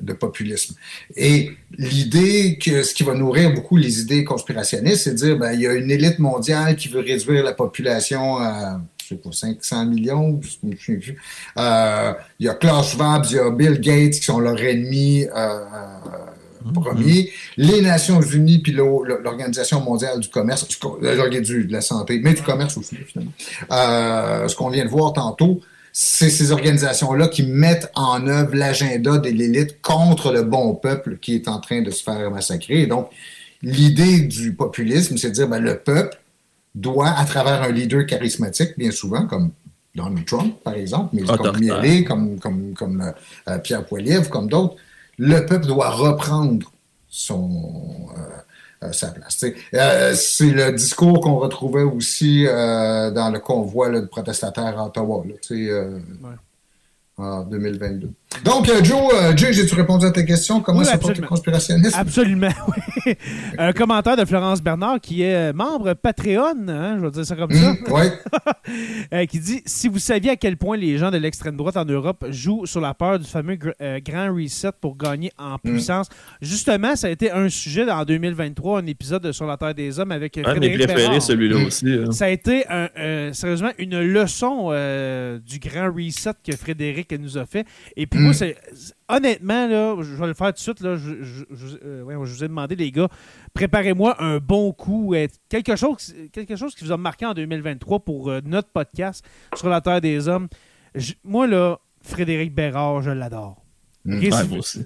de populisme. Et l'idée que ce qui va nourrir beaucoup les idées conspirationnistes, c'est de dire ben, il y a une élite mondiale qui veut réduire la population à je sais pas, 500 millions, je sais. Euh, il y a Klaus Schwab, il y a Bill Gates qui sont leurs ennemis premier. Les Nations Unies puis l'Organisation mondiale du commerce, de la santé, mais du commerce aussi, finalement. ce qu'on vient de voir tantôt, c'est ces organisations-là qui mettent en œuvre l'agenda de l'élite contre le bon peuple qui est en train de se faire massacrer. donc, l'idée du populisme, c'est de dire ben, le peuple doit, à travers un leader charismatique, bien souvent, comme Donald Trump, par exemple, mais comme Mireille, comme, comme, comme euh, Pierre Poilievre, comme d'autres, le peuple doit reprendre son, euh, sa place. Euh, c'est le discours qu'on retrouvait aussi euh, dans le convoi de protestataires à Ottawa. Là, ouais en 2022. Donc, euh, Joe, euh, Jay, j'ai-tu répondu à tes questions? Comment ça porte le conspirationnisme? Absolument, oui. Un commentaire de Florence Bernard, qui est membre Patreon, hein, je vais dire ça comme ça. Mmh, oui. Euh, qui dit Si vous saviez à quel point les gens de l'extrême droite en Europe jouent sur la peur du fameux grand reset pour gagner en mmh. puissance. Justement, ça a été un sujet en 2023, un épisode sur la Terre des Hommes avec un de mes préférés, celui-là mmh. aussi. Hein. Ça a été, sérieusement, une leçon du grand reset que Frédéric nous a fait. Et puis moi, mm. c'est honnêtement, là, je vais le faire tout de suite. Là, je, euh, vous ai demandé, les gars, préparez-moi un bon coup. quelque, chose, quelque chose qui vous a marqué en 2023 pour euh, notre podcast sur la Terre des Hommes. moi, là, Frédéric Bérard, je l'adore. Mm.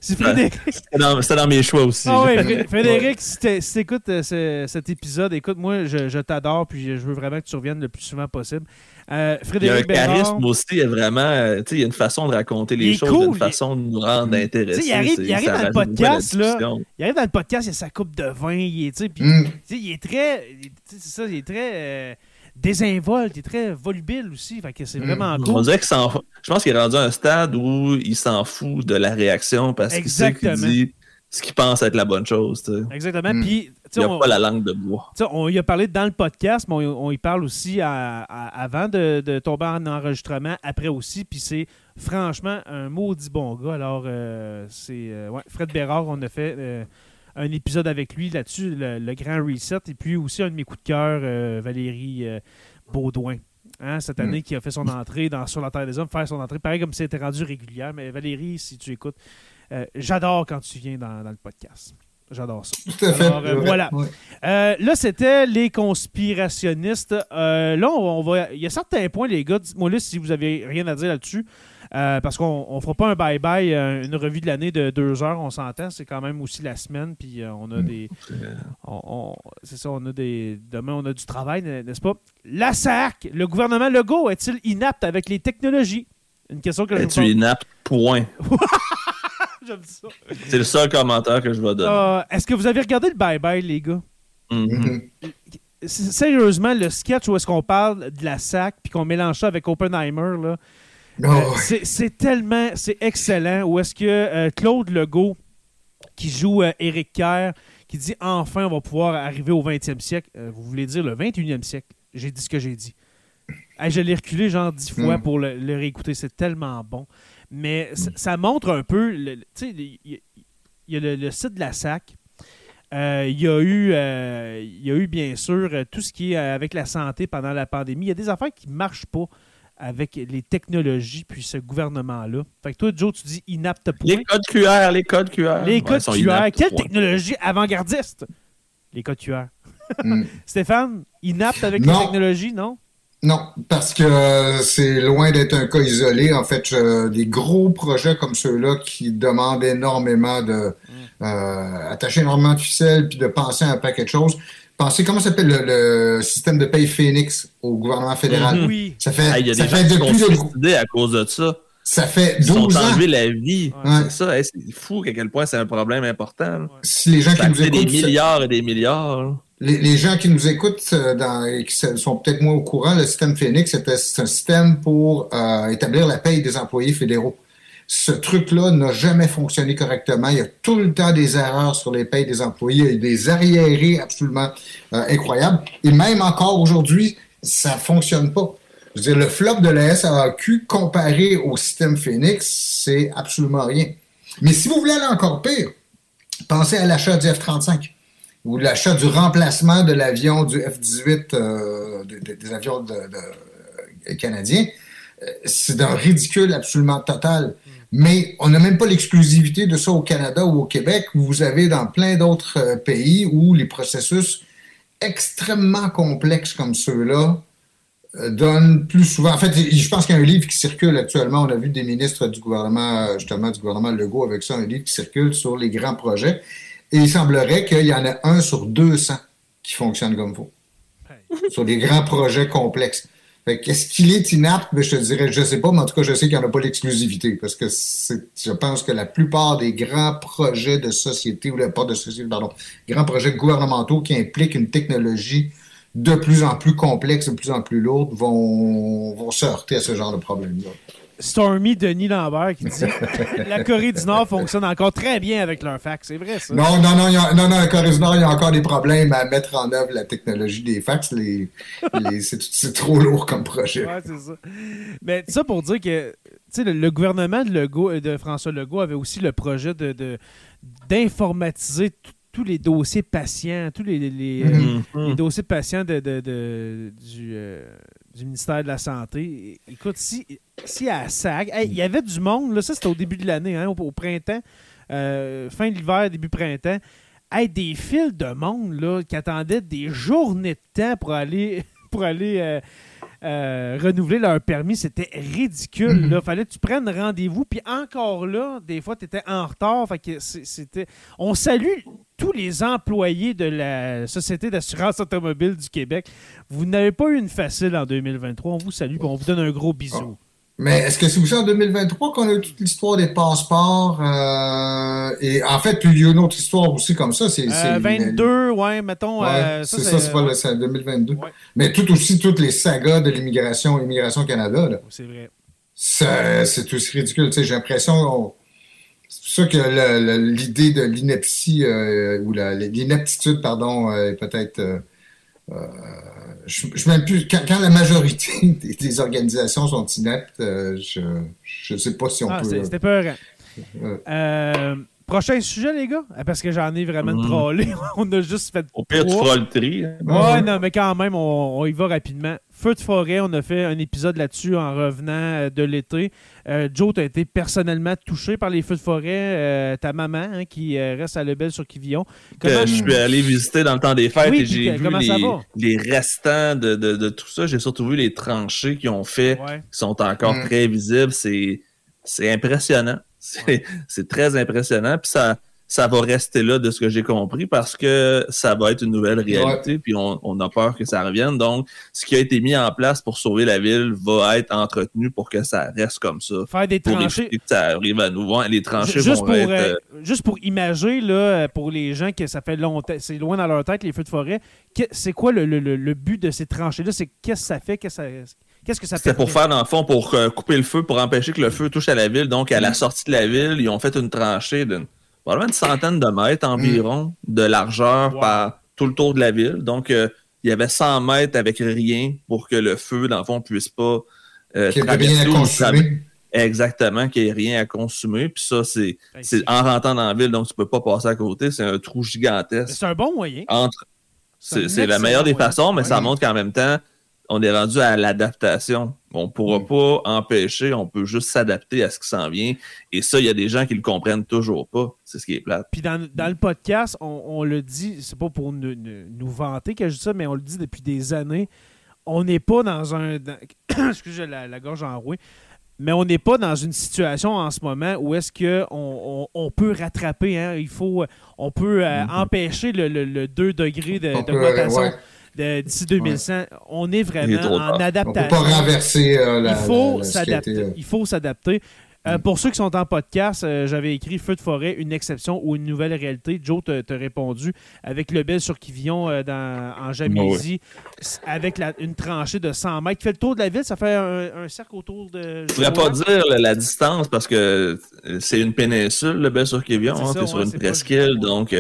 c'est Frédéric. C'était dans, mes choix aussi. Ah Frédéric, si tu écoutes euh, cet épisode, écoute, moi, je, t'adore, puis je veux vraiment que tu reviennes le plus souvent possible. Euh, Frédéric il y a un charisme aussi, il y a vraiment, euh, il y a une façon de raconter les choses, une façon de nous rendre intéressants. Il arrive, il arrive dans le podcast, là, il arrive dans le podcast, il a sa coupe de vin, il est, puis, mm. il est très, c'est ça, il est très désinvolte, il est très volubile aussi. Fait que c'est mm. vraiment cool. On dirait que je pense qu'il est rendu à un stade où il s'en fout de la réaction parce qu'il sait qu'il dit ce qu'il pense être la bonne chose. Exactement. Mm. Puis, il n'a pas la langue de bois. On y a parlé dans le podcast, mais on, y parle aussi avant de, tomber en enregistrement, après aussi. Puis c'est franchement un maudit bon gars. Alors, euh, c'est euh, Fred Bérard, on a fait euh, un épisode avec lui là-dessus, le, grand reset. Et puis aussi un de mes coups de cœur, euh, Valérie euh, Baudouin. Hein, cette année, mm. qui a fait son entrée dans Sur la Terre des Hommes, faire son entrée, pareil comme si c'était rendu régulière. Mais Valérie, si tu écoutes, euh, j'adore quand tu viens dans, le podcast. J'adore ça. Tout à fait. voilà. là, c'était les conspirationnistes. là, on, va. Il y a certains points, les gars. Dites-moi là si vous avez rien à dire là-dessus. Euh, parce qu'on ne fera pas un bye-bye, euh, une revue de l'année de deux heures, on s'entend. C'est quand même aussi la semaine. Puis euh, on a mm. des. c'est ça, on a des. Demain, on a du travail, n'est-ce pas? La SAC, le gouvernement Legault est-il inapte avec les technologies? Une question que je Es-tu inapte? Point. J'aime ça. C'est le seul commentaire que je vais donner. est-ce que vous avez regardé le bye-bye, les gars? Mm-hmm. Sérieusement, le sketch où est-ce qu'on parle de la SAC puis qu'on mélange ça avec Oppenheimer, là, euh, c'est tellement, c'est excellent. Où est-ce que euh, Claude Legault, qui joue euh, Eric Kerr, qui dit enfin on va pouvoir arriver au 20e siècle. vous voulez dire le 21e siècle? J'ai dit ce que j'ai dit. je l'ai reculé genre dix fois hmm. pour le, réécouter. C'est tellement bon. Mais ça montre un peu. Tu sais, il y, a le, site de la SAC. Il y, a eu, il y a eu, bien sûr, tout ce qui est avec la santé pendant la pandémie. Il y a des affaires qui ne marchent pas avec les technologies puis ce gouvernement-là. Fait que toi, Joe, tu dis inapte point. Les codes QR, les codes QR. Les codes QR. Quelle technologie avant-gardiste? Les codes QR. Hmm. Stéphane, inapte avec les technologies, non? Non, parce que c'est loin d'être un cas isolé. En fait, des gros projets comme ceux-là qui demandent énormément de hmm. euh, attacher énormément de ficelles puis de penser à un paquet de choses. Pensez comment s'appelle le, système de paye Phoenix au gouvernement fédéral? Mhm. Oui. Ça fait, il y a ça des fait gens qui sont à cause de ça. Ça fait 12 Ils ans. enlevé la vie. C'est ça. c'est fou à quel point c'est un problème important. Si les gens qui nous écoutent. des milliards et des milliards. Les, gens qui nous écoutent euh, dans, et qui sont peut-être moins au courant, le système Phoenix, c'est un système pour euh, établir la paye des employés fédéraux ce truc-là n'a jamais fonctionné correctement. Il y a tout le temps des erreurs sur les payes des employés. Il y a des arriérés absolument euh, incroyables. Et même encore aujourd'hui, ça ne fonctionne pas. Je veux dire, le flop de la SAQ comparé au système Phoenix, c'est absolument rien. Mais si vous voulez aller encore pire, pensez à l'achat du F-35 ou l'achat du remplacement de l'avion du F-18, euh, des avions canadiens. Euh, c'est d'un ridicule absolument total. Mais on n'a même pas l'exclusivité de ça au Canada ou au Québec. Vous avez dans plein d'autres euh, pays où les processus extrêmement complexes comme ceux-là euh, donnent plus souvent. En fait, je pense qu'il y a un livre qui circule actuellement. On a vu des ministres du gouvernement, justement, du gouvernement Legault avec ça, un livre qui circule sur les grands projets. Et il semblerait qu'il y en ait un sur 200 qui fonctionne comme faut. Sur des grands projets complexes. Est-ce qu'il est inapte? Ben, je te dirais, je sais pas, mais en tout cas, je sais qu'il n'y en a pas l'exclusivité parce que je pense que la plupart des grands projets de société, ou pas de société, pardon, grands projets gouvernementaux qui impliquent une technologie de plus en plus complexe, de plus en plus lourde, vont, vont se heurter à ce genre de problème-là. Stormy Denis Lambert qui dit la Corée du Nord fonctionne encore très bien avec leur fax. C'est vrai, ça? Non, non, non, non, non, la Corée du Nord, il y a encore des problèmes à mettre en œuvre la technologie des fax. Les, c'est trop lourd comme projet. Ouais, c'est ça. Mais ça pour dire que le, le gouvernement de, Legault, de François Legault avait aussi le projet de d'informatiser tous les dossiers patients, tous les, les, mm-hmm. Dossiers patients de, du, euh, du ministère de la Santé. Écoute, si, si à SAG, il y avait du monde, là, ça c'était au début de l'année, hein, au, printemps, euh, fin de l'hiver, début printemps, hey, des fils de monde là, qui attendaient des journées de temps pour aller, pour aller euh, euh, renouveler leur permis, c'était ridicule. Il fallait que tu prennes rendez-vous. Puis encore là, des fois, tu étais en retard. Fait que c'était... On salue tous les employés de la Société d'assurance automobile du Québec. Vous n'avez pas eu une facile en 2023. On vous salue et on vous donne un gros bisou. Mais est-ce que c'est aussi en 2023 qu'on a eu toute l'histoire des passeports? Euh, et en fait, il y a une autre histoire aussi comme ça. C'est, 22, euh, ouais, mettons. Euh, c'est ça, c'est pas le, 2022. Mais tout aussi, toutes les sagas de l'immigration, Immigration Canada. C'est vrai. c'est aussi ridicule. J'ai l'impression. C'est pour ça que l'idée de l'ineptie ou l'ineptitude, pardon, est peut-être je, je même plus, quand, la majorité des, organisations sont ineptes, euh, je ne sais pas si on ah, peut. C'était peur. Euh, prochain sujet, les gars, parce que j'en ai vraiment mmh. trollé. on a juste fait. Au pire, tu feras le tri. Hein. Ouais, non, mais quand même, on y va rapidement. Feu de forêt, on a fait un épisode là-dessus en revenant euh, de l'été. Euh, Joe, tu as été personnellement touché par les feux de forêt. Euh, ta maman, hein, qui reste à Lebel sur Quivillon. Je suis allé visiter dans le temps des fêtes et j'ai vu les, restants de, tout ça. J'ai surtout vu les tranchées qu'ils ont fait, qui sont encore mm. très visibles. C'est impressionnant. C'est très impressionnant. Puis ça ça va rester là de ce que j'ai compris parce que ça va être une nouvelle réalité, puis on, a peur que ça revienne. Donc, ce qui a été mis en place pour sauver la ville va être entretenu pour que ça reste comme ça. Faire des tranchées. que ça arrive à nouveau. Les tranchées juste vont pour, être... Euh, euh, juste pour imager, là, pour les gens que ça fait longtemps, c'est loin dans leur tête, les feux de forêt, c'est quoi le, but de ces tranchées-là? C'est qu'est-ce que ça fait? Qu'est-ce que ça... C'était pour faire, dans le fond, pour euh, couper le feu, pour empêcher que le feu touche à la ville. Donc, à la mm. sortie de la ville, ils ont fait une tranchée d'une probablement une centaine de mètres environ de largeur par tout le tour de la ville. Donc, euh, il y avait 100 mètres avec rien pour que le feu, dans le fond, puisse pas euh, traverser. Rien à consommer. Exactement, qu'il n'y ait rien à consommer. Puis ça, c'est en rentrant dans la ville, donc tu peux pas passer à côté. C'est un trou gigantesque. C'est un bon moyen. Entre, c'est la meilleure des façons, mais ça montre qu'en même temps, on est rendu à l'adaptation. On ne pourra Mm. pas empêcher, on peut juste s'adapter à ce qui s'en vient. Et ça, il y a des gens qui le comprennent toujours pas. C'est ce qui est plate. Puis dans, dans le podcast, on, on le dit, c'est pas pour nous, vanter que je dis ça, mais on le dit depuis des années. On n'est pas dans un. dans- excusez, j'ai la, la gorge enrouée. Mais on n'est pas dans une situation en ce moment où est-ce qu'on on, on peut rattraper. hein. Il faut, on peut euh, Mhm. empêcher le, le- le 2 degrés de- On peut, ouais. D'ici 2100. On est vraiment en tard. On peut adaptation. pas renverser euh, la, Il faut s'adapter. euh, Il faut s'adapter. Euh, Mm. Pour ceux qui sont en podcast, euh, j'avais écrit Feu de forêt, une exception ou une nouvelle réalité. Joe t'a répondu avec le bel sur Quivillon euh, dans, en Jamaisie, s- avec la- une tranchée de 100 mètres. qui fait le tour de la ville, ça fait un, un cercle autour de. Je pourrais pas dire la, la distance parce que c'est une péninsule, le bel sur Kévion. C'est Hein, ça, T'es sur une presqu'île, donc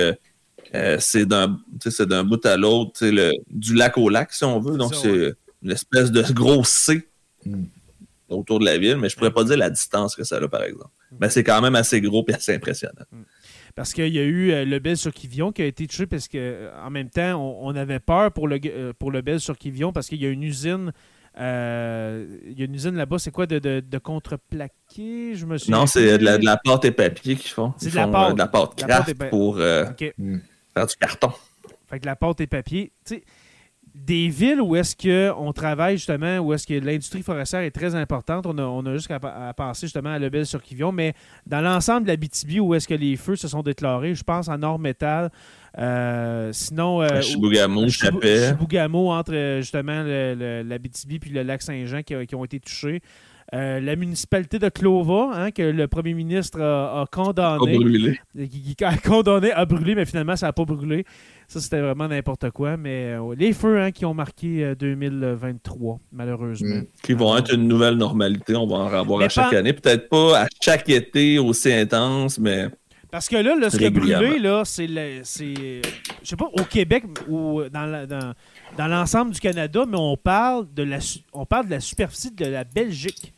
euh, c'est d'un bout à l'autre, du lac au lac, si on veut. Donc c'est ouais. une espèce de gros C Mm. autour de la ville, mais je pourrais pas dire la distance que ça a, par exemple. Mm. Mais c'est quand même assez gros et assez impressionnant. Parce qu'il y a eu euh, le Bel sur Quivillon qui a été touché parce que euh, en même temps, on, on avait peur pour le, euh, pour le Bel sur Quivillon parce qu'il y a une usine. euh, il y a une usine là-bas, c'est quoi de, de, de contreplaqué? Je me suis. Non, c'est de la, de la pâte et papier qu'ils font. C'est Ils de la font, pâte. euh, de la pâte pâte pour euh. Du carton. Fait que la pâte et papier. Tu sais, des villes où est-ce qu'on travaille justement, où est-ce que l'industrie forestière est très importante, on a, on a juste à, à penser justement à Lebel sur Kivion, mais dans l'ensemble de la BTB où est-ce que les feux se sont déclarés, je pense en Nord Métal, euh, sinon... euh, Chibougamau, Chibou-. Chibougamau, entre euh, justement le- le- la BTB puis le lac Saint-Jean qui ont été touchés. Euh, la municipalité de Clova, hein, que le premier ministre a, condamné brûlé. qui, qui a condamné à brûler, mais finalement, ça n'a pas brûlé. Ça, c'était vraiment n'importe quoi. Mais euh, les feux hein, qui ont marqué euh, 2023, malheureusement. Mm. Qui vont être une nouvelle normalité. On va en avoir Mais à chaque année. Peut-être pas à chaque été aussi intense, mais Parce que là, là, ce qui a brûlé, là, c'est, je sais pas, au Québec ou dans, la- dans, dans l'ensemble du Canada, mais on parle de la, on parle de la superficie de la Belgique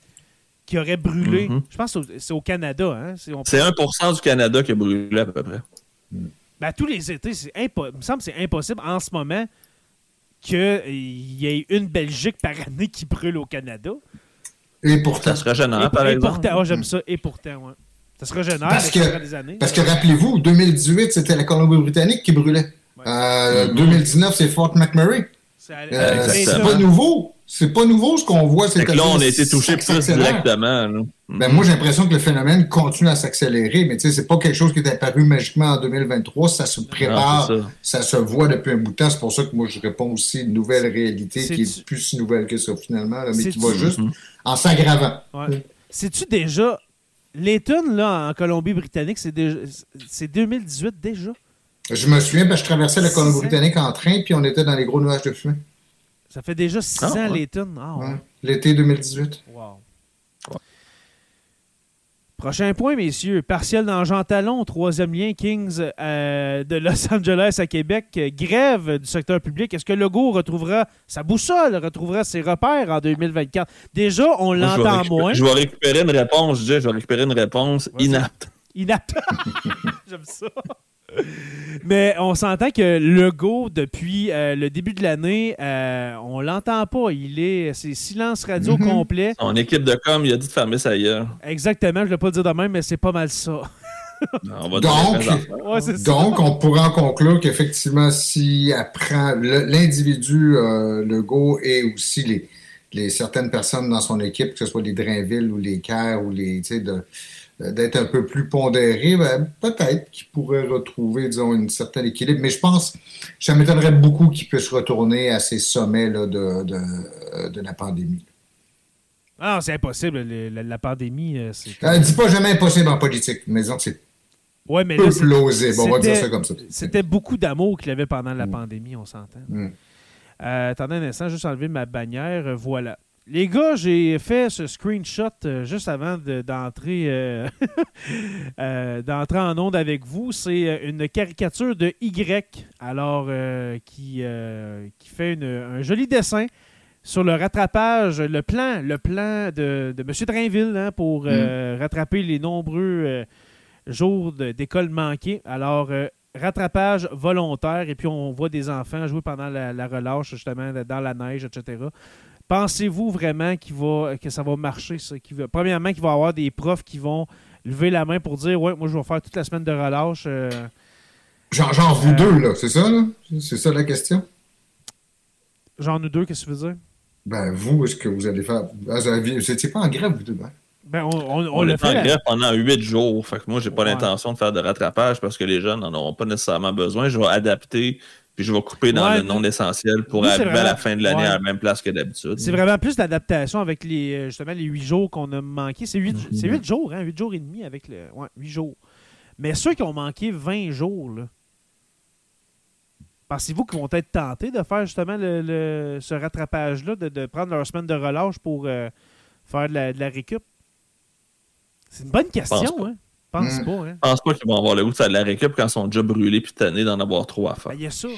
qui aurait brûlé. Mhm. Je pense que c'est au- Canada. Hein? C'est, on- c'est 1% du Canada qui a brûlé à peu près. Ben, tous les étés, impo- il me semble que c'est impossible en ce moment qu'il y ait une Belgique par année qui brûle au Canada. Et pourtant, Ça serait gênant, et, par et exemple. pourtant, oh, j'aime ça, et pourtant, ouais. Ça sera gênant, Parce que- fera des années. parce que rappelez-vous, 2018, c'était la Colombie-Britannique qui brûlait. Ouais. Euh, 2019, c'est Fort McMurray. C'est Euh, c'est pas nouveau. C'est pas nouveau ce qu'on voit. Que là, on a été touché ça plus directement. là. Ben, moi, j'ai l'impression que le phénomène continue à s'accélérer, mais tu sais, c'est pas quelque chose qui est apparu magiquement en 2023. Ça se prépare, c'est ça. ça se voit depuis un bout de temps. C'est pour ça que moi, je réponds aussi une nouvelle réalité qui est plus si nouvelle que ça, finalement, là, mais qui C'est-tu- va juste Mhm. en s'aggravant. Ouais. Sais-tu déjà, Layton, là, en Colombie-Britannique, c'est déjà- c'est 2018 déjà? Je me souviens, parce que je traversais la Six Colombie-Britannique en train, puis on était dans les gros nuages de fumée. Ça fait déjà 6 Ah, ans, ouais. Layton. Ah, ouais. Ouais. L'été 2018. Wow. Prochain point, messieurs. Partiel dans Jean Talon, troisième lien Kings euh, de Los Angeles à Québec. Grève du secteur public. Est-ce que Legault retrouvera sa boussole, retrouvera ses repères en 2024? Déjà, on l'entend moins. Je vais récupérer une réponse, je dis, je vais récupérer une réponse inapte. Inapte. J'aime ça. Mais on s'entend que Legault, depuis euh, le début de l'année, euh, on l'entend pas. Il est, c'est silence radio Mhm. complet. Son équipe de com, il a dit de fermer sa gueule. Exactement, je ne vais pas le dire de même, mais c'est pas mal ça. On va Donc. Ouais, ça. Donc, on pourra en conclure qu'effectivement, si apprend le- l'individu euh, Legault et aussi les, les certaines personnes dans son équipe, que ce soit les Drainville ou les Caire ou les, tu sais, de- d'être un peu plus pondéré, ben, peut-être qu'il pourrait retrouver, disons, un certain équilibre. Mais je pense, ça m'étonnerait beaucoup qu'il puisse retourner à ces sommets là, de, de, de la pandémie. Ah c'est impossible. le- la, la pandémie, euh, c'est. Euh, dis pas jamais impossible en politique, mais disons que c'est Ouais, mais peu là, plausible. On va dire c'était- ça comme ça. c'était beaucoup d'amour qu'il avait pendant la Mm. pandémie, on s'entend. Mm. Euh, attendez un instant, juste enlever ma bannière. euh, Voilà. Les gars, j'ai fait ce screenshot euh, juste avant de- euh, euh, d'entrer en onde avec vous. C'est une caricature de Y, alors qui, qui fait une- un joli dessin sur le rattrapage, le plan, le plan de, de M. Drainville hein, pour euh, rattraper les nombreux jours d'école manquées. Alors, rattrapage volontaire, et puis on voit des enfants jouer pendant la, relâche, justement, dans la neige, etc. Pensez-vous vraiment va, que ça va marcher, ça? premièrement, qu'il va y avoir des profs qui vont lever la main pour dire Ouais, moi, je vais faire toute la semaine de relâche. Euh, genre, genre vous euh, deux, là, c'est ça, là? C'est ça la question? Genre nous deux, qu'est-ce que tu veux dire? Ben, vous, est-ce que vous allez faire. Ah, vous n'étiez pas en grève, vous deux, hein? Ben, on, on, on, l'a fait. en grève pendant huit jours. Fait que moi, j'ai pas l'intention de faire de rattrapage parce que les jeunes n'en auront pas nécessairement besoin. Je vais adapter puis je vais couper dans le non essentiel pour arriver à la fin de l'année à la même place que d'habitude. C'est vraiment plus d'adaptation avec les euh, justement les huit jours qu'on a manqué. C'est huit, jours, hein? Huit jours et demi avec le. Ouais, huit jours. Mais ceux qui ont manqué 20 jours, là, Pensez-vous qu'ils vont être tentés de faire justement le, ce rattrapage-là, de, prendre leur semaine de relâche pour euh, faire de la, récup? C'est une bonne question, hein? Pense hmm. pas, hein? Pense pas qu'ils vont avoir le goût de faire de la récup quand ils sont déjà brûlés puis tannés d'en avoir trop à faire. Ben, il y a ça.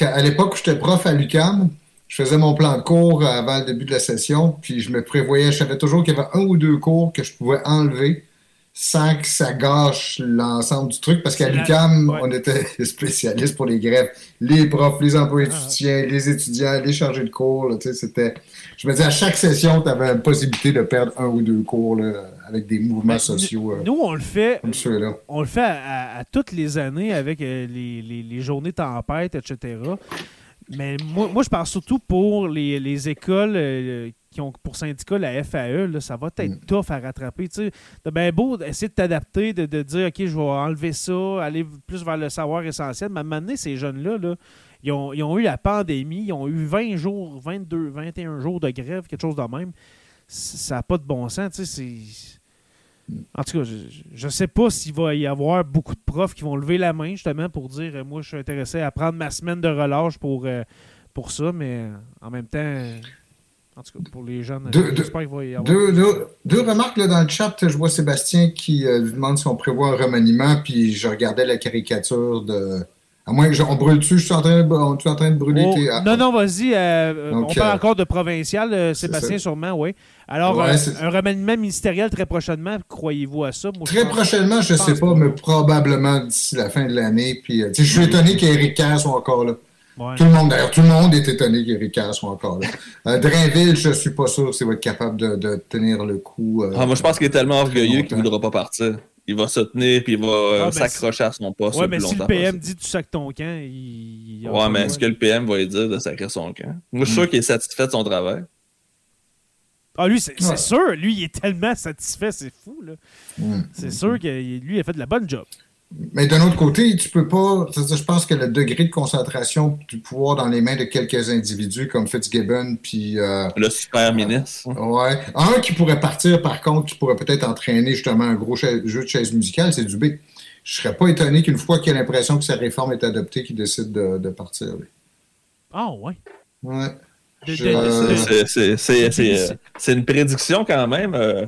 à l'époque où j'étais prof à l'UCAM, je faisais mon plan de cours avant le début de la session, puis je me prévoyais, je savais toujours qu'il y avait un ou deux cours que je pouvais enlever sans que ça gâche l'ensemble du truc, parce qu'à l'UCAM, on était spécialistes pour les grèves. Les profs, les employés ah. soutien, les étudiants, les chargés de cours, c'était... Je me disais, à chaque session, tu avais la possibilité de perdre un ou deux cours avec des mouvements sociaux. Euh, nous, on le fait... On le fait à, toutes les années avec euh, les, les, journées tempêtes, etc. Mais moi, moi, je parle surtout pour les, écoles euh, qui ont pour syndicat la FAE, ça va être mm. tough à rattraper. Tu bien beau essayer de t'adapter, de, dire OK, je vais enlever ça, aller plus vers le savoir essentiel. Mais à un moment donné, ces jeunes-là, là, ils, ont, ils, ont, eu la pandémie, ils ont eu 20 jours, 22, 21 jours de grève, quelque chose de même. Ça n'a pas de bon sens. Tu sais, mm. En tout cas, je ne sais pas s'il va y avoir beaucoup de profs qui vont lever la main justement pour dire euh, moi je suis intéressé à prendre ma semaine de relâche pour, euh, pour ça, mais en même temps, en tout cas, pour les jeunes, j'espère qu'il va y avoir. Deux, remarques là, dans le chat. Je vois Sébastien qui euh, demande si on prévoit un remaniement, puis je regardais la caricature de. À moins que on brûle-tu, je suis en train de, on en train de brûler oh, Non, non, vas-y. Euh, on parle euh, encore de provincial, Sébastien, sûrement, oui. Alors, un remaniement ministériel très prochainement, croyez-vous à ça? très prochainement, je ne sais pas, mais probablement d'ici la fin de l'année. Puis, je suis étonné qu'Éric Kerr soit encore là. Tout le monde, d'ailleurs, tout le monde est étonné qu'Eric soit encore là. Euh, Drainville, je ne suis pas sûr s'il va être capable de, tenir le coup. Euh, ah, moi, je pense qu'il est tellement orgueilleux qu'il ne voudra pas partir. Il va se tenir puis il va euh, ah, ben, s'accrocher à son poste. Ouais, mais si le PM dit tu sacs ton camp, il. ouais, mais est-ce que le PM va lui dire de sacrer son camp? Moi, je suis sûr qu'il est satisfait de son travail. Ah, lui, c'est sûr. Lui, il est tellement satisfait, c'est fou. là. C'est sûr que lui, il a fait de la bonne job. Mais d'un autre côté, tu peux pas. Je pense que le degré de concentration du pouvoir dans les mains de quelques individus comme Fitzgibbon, puis. Euh, le super ministre. Ouais. Un qui pourrait partir, par contre, qui pourrait peut-être entraîner justement un gros jeu de chaise musicale, c'est Dubé. Je serais pas étonné qu'une fois qu'il a l'impression que sa réforme est adoptée, qu'il décide de, partir. Ah, ouais. Ouais. C'est une prédiction quand même. Euh,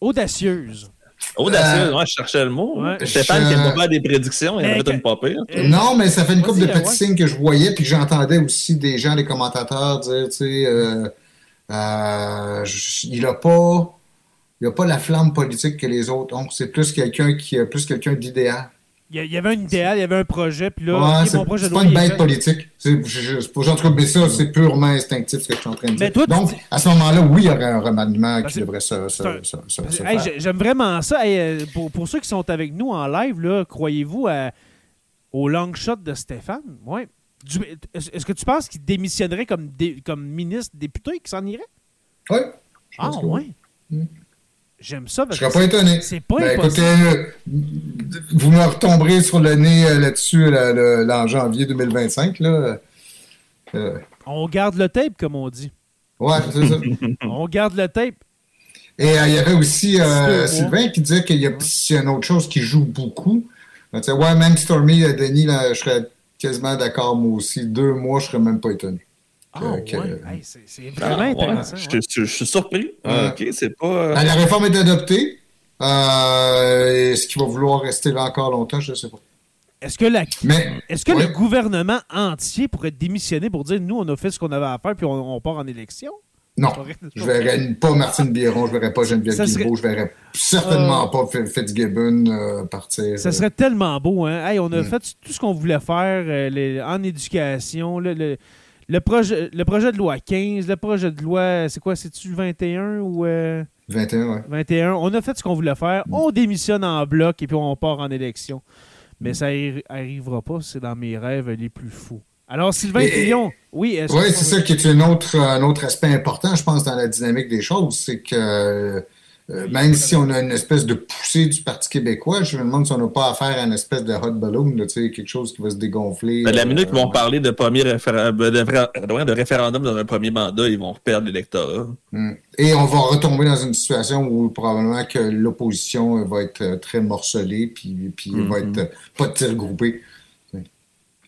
Audacieuse. Audacieuse, euh, je cherchais le mot. Stéphane qui aime pas des prédictions, il en une pas pire. Non, mais ça fait une couple de petits signes que je voyais, puis que j'entendais aussi des gens, des commentateurs dire, tu sais, euh, euh, il n'a pas, il a pas la flamme politique que les autres ont. C'est plus quelqu'un qui a plus quelqu'un d'idéal. Il y avait un idéal, il y avait un projet, puis là, c'est pas une bête politique. C'est, pour mais ça, c'est purement instinctif ce que je suis en train de dire. Donc, à ce moment-là, oui, il y aurait un remaniement qui devrait se, faire. J'aime vraiment ça. Euh, pour, ceux qui sont avec nous en live, croyez-vous au long shot de Stéphane? Ouais. Est-ce que tu penses qu'il démissionnerait comme, comme ministre député, qu'il s'en irait? Oui. Ah, oui. Mm. J'aime ça. Parce je ne serais pas étonné. C'est pas ben, Écoutez, euh, vous me retomberez sur le nez euh, là-dessus en janvier 2025. Là. Euh. On garde le tape, comme on dit. Ouais, c'est ça. on garde le tape. Et il y avait aussi Sylvain qui disait qu'il y a une autre chose qui joue beaucoup. Ben, ouais, même Stormy, Denis, là, je serais quasiment d'accord, moi aussi. Deux mois, je ne serais même pas étonné. Ah, c'est vraiment intéressant. Je, suis surpris. OK, c'est pas. Euh, ben, la réforme est adoptée. Euh, est-ce qu'il va vouloir rester là encore longtemps? Je ne sais pas. Est-ce que, la... est que le gouvernement entier pourrait démissionner pour dire nous, on a fait ce qu'on avait à faire puis on, part en élection? Non, je ne verrais pas Martine Biron, je ne verrais pas Geneviève serait... Guilbeault, je ne verrais certainement euh... pas Fitzgibbon euh, partir. Ça serait tellement beau, hein? Hey, on a mm. fait tout ce qu'on voulait faire euh, les, en éducation, le, le, le, projet, le projet de loi 15, le projet de loi, c'est quoi, c'est-tu 21 ou... 21, ouais. 21. On a fait ce qu'on voulait faire, mm. on démissionne en bloc et puis on part en élection. Mais mm. ça n'arrivera pas, c'est dans mes rêves les plus fous. Alors, Sylvain et, oui. Oui, c'est ça qui est un autre, un autre aspect important, je pense, dans la dynamique des choses. C'est que euh, même si on a une espèce de poussée du Parti québécois, je me demande si on n'a pas affaire à une espèce de hot balloon, là, quelque chose qui va se dégonfler. Ben, la minute qu'ils vont euh, parler de, premier référendum, de, référendum dans un premier mandat, ils vont perdre l'électorat. Hmm. Et on va retomber dans une situation où probablement que l'opposition va être très morcelée, puis, puis va mm-hmm. être pas de tir groupé.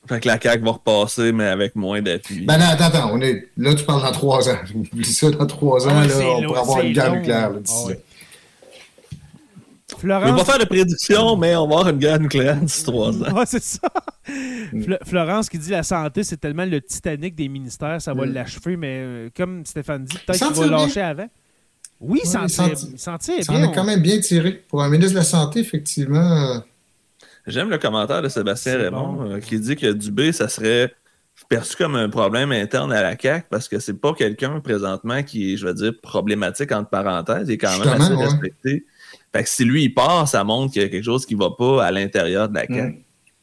Fait que la CAQ va repasser, mais avec moins d'appui. Ben non, attends, attends. On est... Là, tu parles dans trois ans. Oublie ça, dans trois ans, ah, là, on pourra avoir une guerre nucléaire d'ici Florence... On va pas faire de prédiction, mais on va avoir une guerre nucléaire d'ici trois ans. Ouais, c'est ça. Florence qui dit la santé, c'est tellement le Titanic des ministères, ça va mm. l'achever, mais euh, comme Stéphane dit, peut-être qu'il va lâcher avant. Oui, ouais, il sentit bien. Ça en quand même bien tiré. Pour un ministre de la Santé, effectivement... Euh, J'aime le commentaire de Sébastien Raymond euh, qui dit que Dubé, ça serait perçu comme un problème interne à la CAQ parce que c'est pas quelqu'un présentement qui est, je vais dire, problématique entre parenthèses. Il est quand même assez respecté. Fait que si lui, il part, ça montre qu'il y a quelque chose qui va pas à l'intérieur de la CAQ. Mm.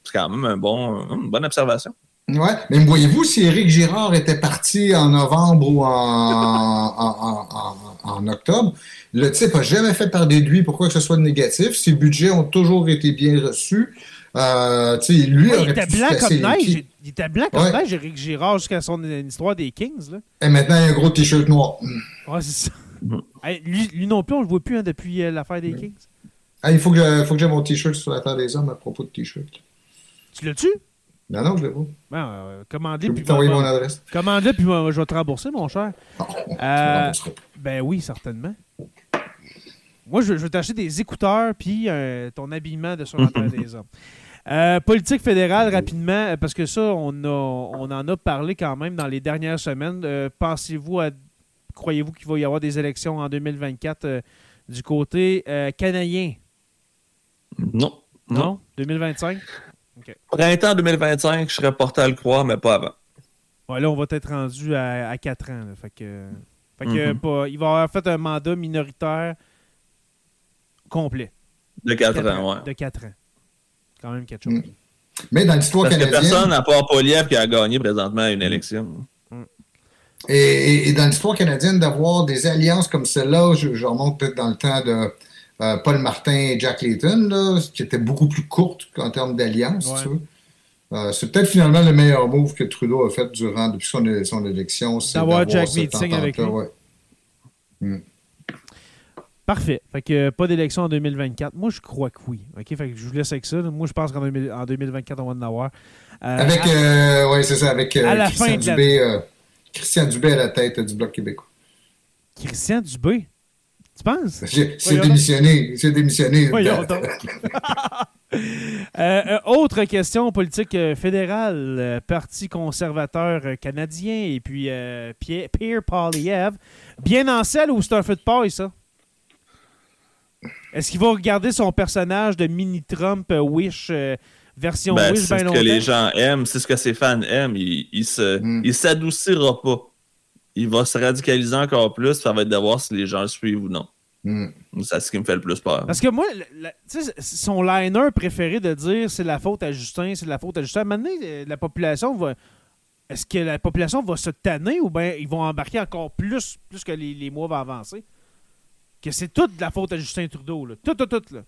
C'est quand même un bon, une bonne observation. Oui, mais voyez-vous, si Éric Girard était parti en novembre ou en, en octobre, le type n'a jamais fait parler de lui pour quoi que ce soit de négatif. Ses budgets ont toujours été bien reçus. Euh, lui il, était blanc comme neige. Il était blanc comme neige, Eric Girard, jusqu'à son histoire des Kings. Là. Et maintenant, il a un gros t-shirt noir. Ouais, c'est ça. Lui, non plus, on le voit plus hein, depuis euh, l'affaire des Kings. Ah, il faut que, faut que j'ai mon t-shirt sur la terre des hommes à propos de t-shirt. Tu l'as-tu? Non, non, je l'ai pas. Ben, euh, commandez, puis t'envoyer mon adresse. Commandez, puis je vais te rembourser, mon cher. Non, euh, ben oui, certainement. Moi, je, veux t'acheter des écouteurs puis euh, ton habillement de sur la terre des hommes. Euh, politique fédérale, rapidement, parce que ça, on, on en a parlé quand même dans les dernières semaines. Euh, pensez-vous à. Croyez-vous qu'il va y avoir des élections en 2024 du côté canadien? Non. Non? 2025? Printemps 2025, je serais porté à le croire, mais pas avant. Ouais, là, on va être rendu à, 4 ans. fait que, fait que mm-hmm. il va avoir fait un mandat minoritaire complet. De 4, ans, ouais. De 4 ans. Quand même quelque chose. Mm. Mais dans l'histoire canadienne. Parce que personne, à part Poliev, qui a gagné présentement une élection. Et, dans l'histoire canadienne, d'avoir des alliances comme celle-là, je, remonte peut-être dans le temps de euh, Paul Martin et Jack Layton, là, qui était beaucoup plus courte en termes d'alliance. Euh, c'est peut-être finalement le meilleur move que Trudeau a fait durant depuis son, son élection. D'avoir Jack Meeting avec lui. Ouais. Mm. Parfait. Fait que pas d'élection en 2024. Moi, je crois que oui. OK? Fait que je vous laisse avec ça. Moi, je pense qu'en 2024, on va en avoir. Euh, avec, euh, oui, c'est ça, avec euh, Christian, Dubé, Christian Dubé à la tête du Bloc québécois. Christian Dubé? Tu penses? C'est démissionné. C'est démissionné. autre question politique fédérale. Parti conservateur canadien et puis Pierre Poliev. Bien en selle ou c'est un feu de paille, ça? Est-ce qu'il va regarder son personnage de mini-Trump euh, Wish euh, version ben, Wish C'est ce que les gens aiment, c'est ce que ses fans aiment. Il, il hmm. s'adoucira pas. Il va se radicaliser encore plus. Ça va être de voir si les gens le suivent ou non. Hmm. C'est ce qui me fait le plus peur. Parce que moi, son liner préféré de dire c'est la faute à Justin, c'est la faute à Justin. Maintenant, euh, la population va. Est-ce que la population va se tanner ou bien ils vont embarquer encore plus, plus que les, les mois vont avancer? que c'est toute de la faute à Justin Trudeau. Là. Tout, tout, tout. Là.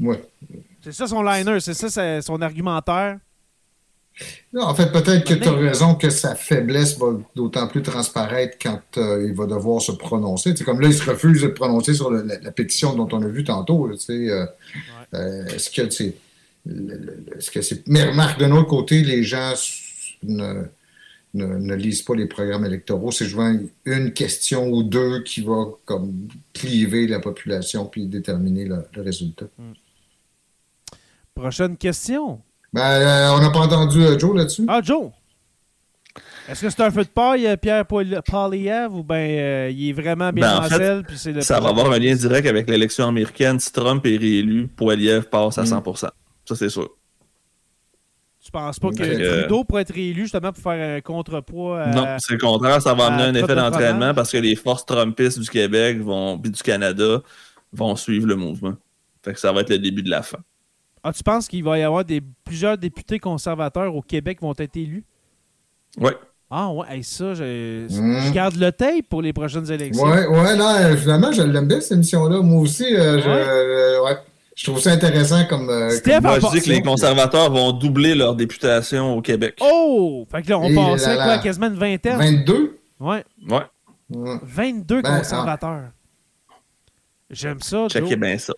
Ouais. C'est ça son liner, c'est ça son argumentaire? Non, en fait, peut-être que tu as raison que sa faiblesse va d'autant plus transparaître quand euh, il va devoir se prononcer. C'est comme là, il se refuse de prononcer sur la, pétition dont on a vu tantôt. Euh, euh, est-ce que c'est. Est-ce que remarque, d'un autre côté, les gens ne, ne, lisent pas les programmes électoraux. C'est souvent une question ou deux qui va comme cliver la population puis déterminer le, résultat. Hmm. Prochaine question. Ben, euh, on n'a pas entendu euh, Joe là-dessus? Ah, Joe! Est-ce que c'est un feu de paille, euh, Pierre Poliev, ou bien il est vraiment bien ben, en fait, Ça va avoir un lien direct avec l'élection américaine. Si Trump est réélu, Poliev passe à 100%. Mm. Ça, c'est sûr. Tu penses pas que Trudeau pourrait être réélu justement pour faire un contrepoids Non, c'est le contraire. Ça va amener un effet d'entraînement parce que les forces trumpistes du Québec vont, puis du Canada vont suivre le mouvement. Fait que ça va être le début de la fin. Ah, tu penses qu'il va y avoir des, plusieurs députés conservateurs au Québec qui vont être élus? Oui. Ah ouais, ça, je, je, garde le tape pour les prochaines élections. Oui, ouais, non, finalement, je l'aime bien cette émission-là. Moi aussi, euh, je, euh, ouais. Je, trouve ça intéressant comme. Euh, Moi, je dis que les conservateurs vont doubler leur députation au Québec. Oh! Fait que là, on passait quoi, quasiment une vingtaine? 22? Ouais. Ouais. 22 ben, conservateurs. J'aime ça. Checkez bien ça.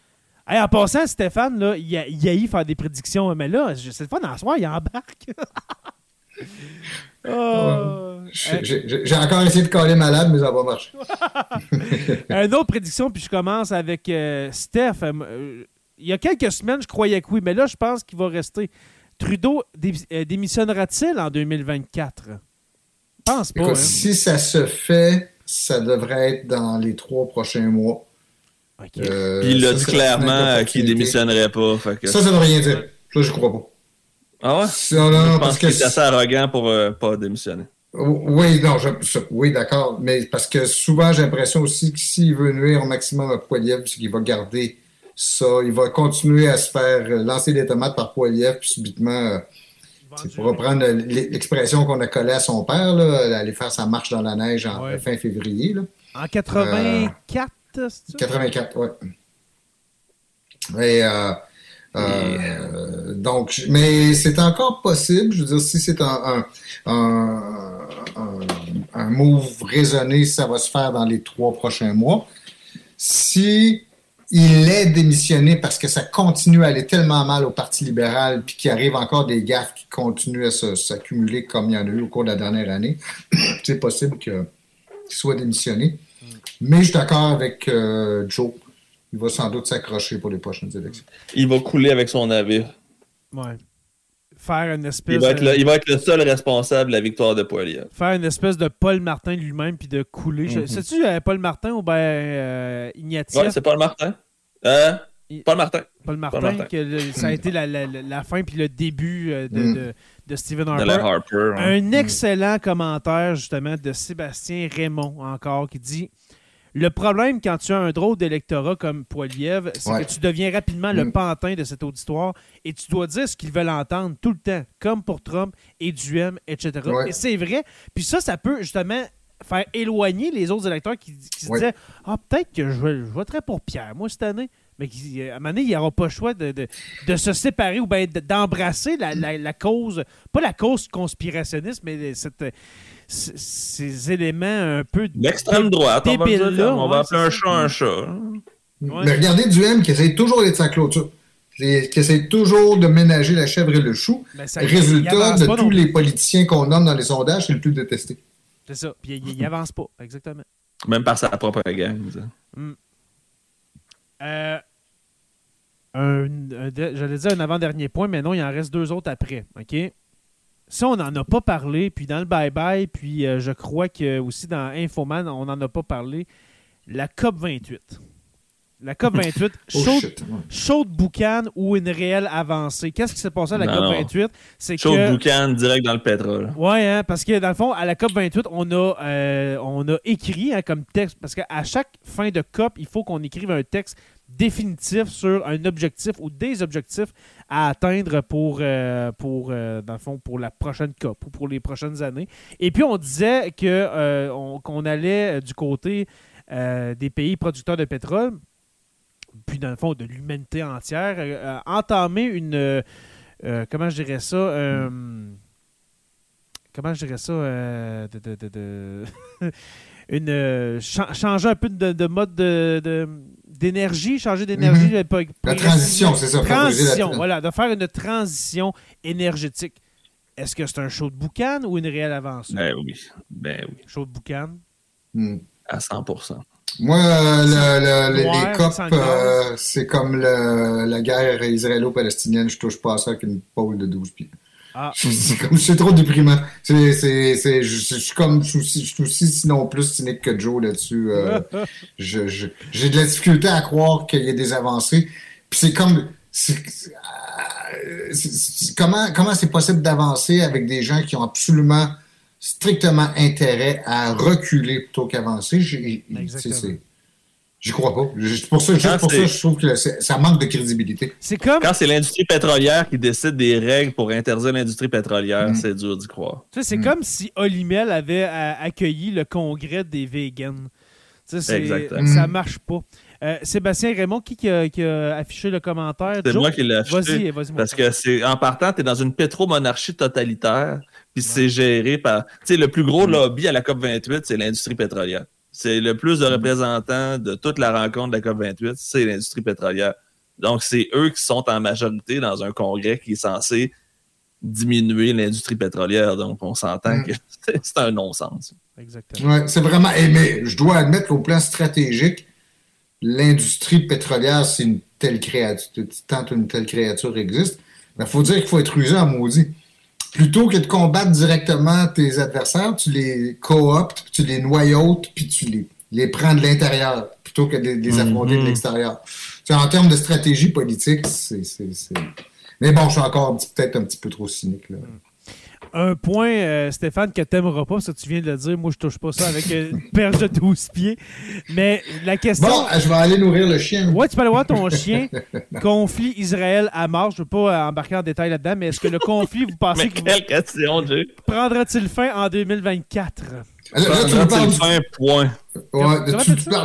en passant, Stéphane, là, il, a, il a eu faire des prédictions, mais là, c'est pas dans soir, il embarque. oh. J'ai encore essayé de coller malade, mais ça va marcher. Une autre prédiction, puis je commence avec euh, Steph. Euh, il y a quelques semaines, je croyais que oui, mais là, je pense qu'il va rester. Trudeau euh, démissionnera-t-il en 2024? Je pense pas. Hein. Si ça se fait, ça devrait être dans les trois prochains mois. Euh, Puis il a dit clairement qu'il démissionnerait pas. Ça, ça ne veut rien dire. Ça, je crois pas. Ah ouais? je pense qu'il est assez arrogant pour euh, pas démissionner. Oui, non, oui, d'accord. Mais parce que souvent, j'ai l'impression aussi que s'il veut nuire au maximum à Poiliev, c'est qu'il va garder ça. Il va continuer à se faire lancer des tomates par Poiliev, puis subitement, c'est pour reprendre l'expression qu'on a collée à son père, là, aller faire sa marche dans la neige en fin février. Là. En 84, 84, oui. Euh, euh, donc, mais c'est encore possible. Je veux dire, si c'est un, un, un, move raisonné, ça va se faire dans les trois prochains mois. Si il est démissionné parce que ça continue à aller tellement mal au Parti libéral, puis qu'il arrive encore des gaffes qui continuent à s'accumuler comme il y en a eu au cours de la dernière année, c'est possible qu'il soit démissionné. Mais je suis d'accord avec euh, Joe. Il va sans doute s'accrocher pour les prochaines élections. Il va couler avec son navire. Ouais. Faire une espèce. Il va, être le, il va être le seul responsable de la victoire de Poilier. Faire une espèce de Paul Martin lui-même puis de couler. Mm Sais-tu euh, Paul Martin ou bien euh, Ignatieff? Ouais, c'est Paul Martin. Hein? Paul Martin. Paul Martin, Que ça a été la, la, la, fin puis le début de, mm. de, de, Stephen Harper. Un excellent commentaire justement de Sébastien Raymond encore qui dit le problème quand tu as un drôle d'électorat comme Poiliev, c'est que tu deviens rapidement le mm. pantin de cet auditoire et tu dois dire ce qu'ils veulent entendre tout le temps, comme pour Trump et Duhem, etc. Et c'est vrai. Puis ça, ça peut justement faire éloigner les autres électeurs qui, se disaient Ah, peut-être que je, voterai pour Pierre, moi, cette année. Mais à un moment donné, il n'y aura pas le choix de, de, se séparer ou bien d'embrasser la, la, cause, pas la cause conspirationniste, mais cette ces éléments un peu. L'extrême droite, on va, dire, on va appeler un chat un chat. Mais regardez Duhem qui essaie toujours d'être sa clôture. Qui essaie toujours de ménager la chèvre et le chou. Ben, Résultat de tous les politiciens qu'on nomme dans les sondages, c'est le plus détesté. C'est ça. Puis il, n'avance pas, exactement. Même par sa propre gang. Mm. Euh, J'allais dire un avant-dernier point, mais non, il en reste deux autres après. OK? Ça, on n'en a pas parlé. Puis dans le bye-bye, puis euh, je crois que aussi dans Infoman, on n'en a pas parlé. La COP 28. La COP 28, chaude, boucan ou une réelle avancée? Qu'est-ce qui s'est passé à la COP 28 C'est chaude boucan direct dans le pétrole. Oui, hein, parce que dans le fond, à la COP 28, on a, euh, on a écrit hein, comme texte, parce qu'à chaque fin de COP, il faut qu'on écrive un texte définitif sur un objectif ou des objectifs à atteindre pour, euh, pour, euh, dans le fond, pour la prochaine COP ou pour les prochaines années. Et puis, on disait euh, qu'on allait du côté des pays producteurs de pétrole, puis dans le fond, de l'humanité entière, entamer une... comment je dirais ça comment je dirais ça de, une changer un peu de, mode de, d'énergie, changer d'énergie. Mhm. La transition, c'est ça. Transition, voilà, de faire une transition énergétique. Est-ce que c'est un show de boucan ou une réelle avance? Ben oui. Ben oui. Show de boucan? Hmm. À 100% Moi, le, les COP, euh, c'est comme la guerre israélo-palestinienne. Je touche pas à ça avec une pôle de 12 pieds. Ah. C'est trop déprimant. C'est, c'est, je, suis comme, je suis, aussi, sinon plus cynique que Joe là-dessus. Euh, j'ai de la difficulté à croire qu'il y ait des avancées. Puis c'est comme, euh, comment, comment c'est possible d'avancer avec des gens qui ont absolument, strictement intérêt à reculer plutôt qu'avancer? J'y crois pas. Pour ça, juste pour ça, je trouve que ça manque de crédibilité. C'est comme. Quand c'est l'industrie pétrolière qui décide des règles pour interdire l'industrie pétrolière, mm. c'est dur d'y croire. Tu sais, c'est mm. comme si Olimel avait euh, accueilli le congrès des vegans. Tu sais, Ça mm. marche pas. Euh, Sébastien Raymond, qui, a, affiché le commentaire? C'est moi qui l'ai affiché. Vas-y, vas-y. Parce que c'est en partant, tu es dans une pétromonarchie totalitaire, puis c'est géré par. Tu sais, le plus gros lobby à la COP28, c'est l'industrie pétrolière. C'est le plus de mm. représentants de toute la rencontre de la COP28, c'est l'industrie pétrolière. Donc, c'est eux qui sont en majorité dans un congrès qui est censé diminuer l'industrie pétrolière. Donc, on s'entend mm. que c'est un non-sens. Exactement. Ouais, c'est vraiment. Eh, mais je dois admettre qu'au plan stratégique, l'industrie pétrolière, c'est une telle créature, tant une telle créature existe, il faut dire qu'il faut être rusé à maudit plutôt que de combattre directement tes adversaires, tu les cooptes, tu les noyautes, puis tu les, les prends de l'intérieur, plutôt que de les affronter de mhm. l'extérieur. En termes de stratégie politique, c'est. Mais bon, je suis encore peut-être un petit peu trop cynique. Là. Un point, euh, Stéphane, que tu n'aimeras pas, ça tu viens de le dire. Moi, je touche pas ça avec une perche de 12 pieds. Mais la question. Bon, je vais aller nourrir le chien. Ouais, tu peux aller voir ton chien. conflit Israël-Hamas. Je ne veux pas embarquer en détail là-dedans, mais est-ce que le conflit, vous pensez. mais quelle question, Dieu. Prendra-t-il fin en 2024? Là, tu me parles du... point.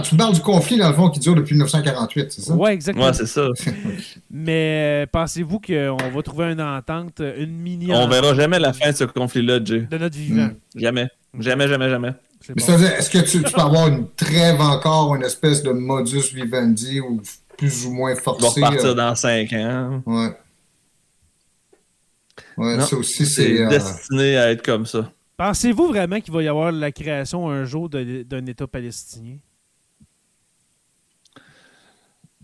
tu, parles, du conflit, dans le fond, qui dure depuis 1948, c'est ça? Oui, exactement. Ouais, c'est ça. Mais euh, pensez-vous qu'on va trouver une entente, une mini On verra jamais la fin de ce conflit-là, Jay. De notre vivant. Hmm. Jamais. Jamais, jamais, jamais. est-ce que tu, peux avoir une trêve encore, une espèce de modus vivendi ou plus ou moins forcé? On va repartir euh? dans cinq ans. Ouais. Ouais, ça aussi, c'est. Euh, destiné à être comme ça. Pensez-vous vraiment qu'il va y avoir la création un jour d'un État palestinien?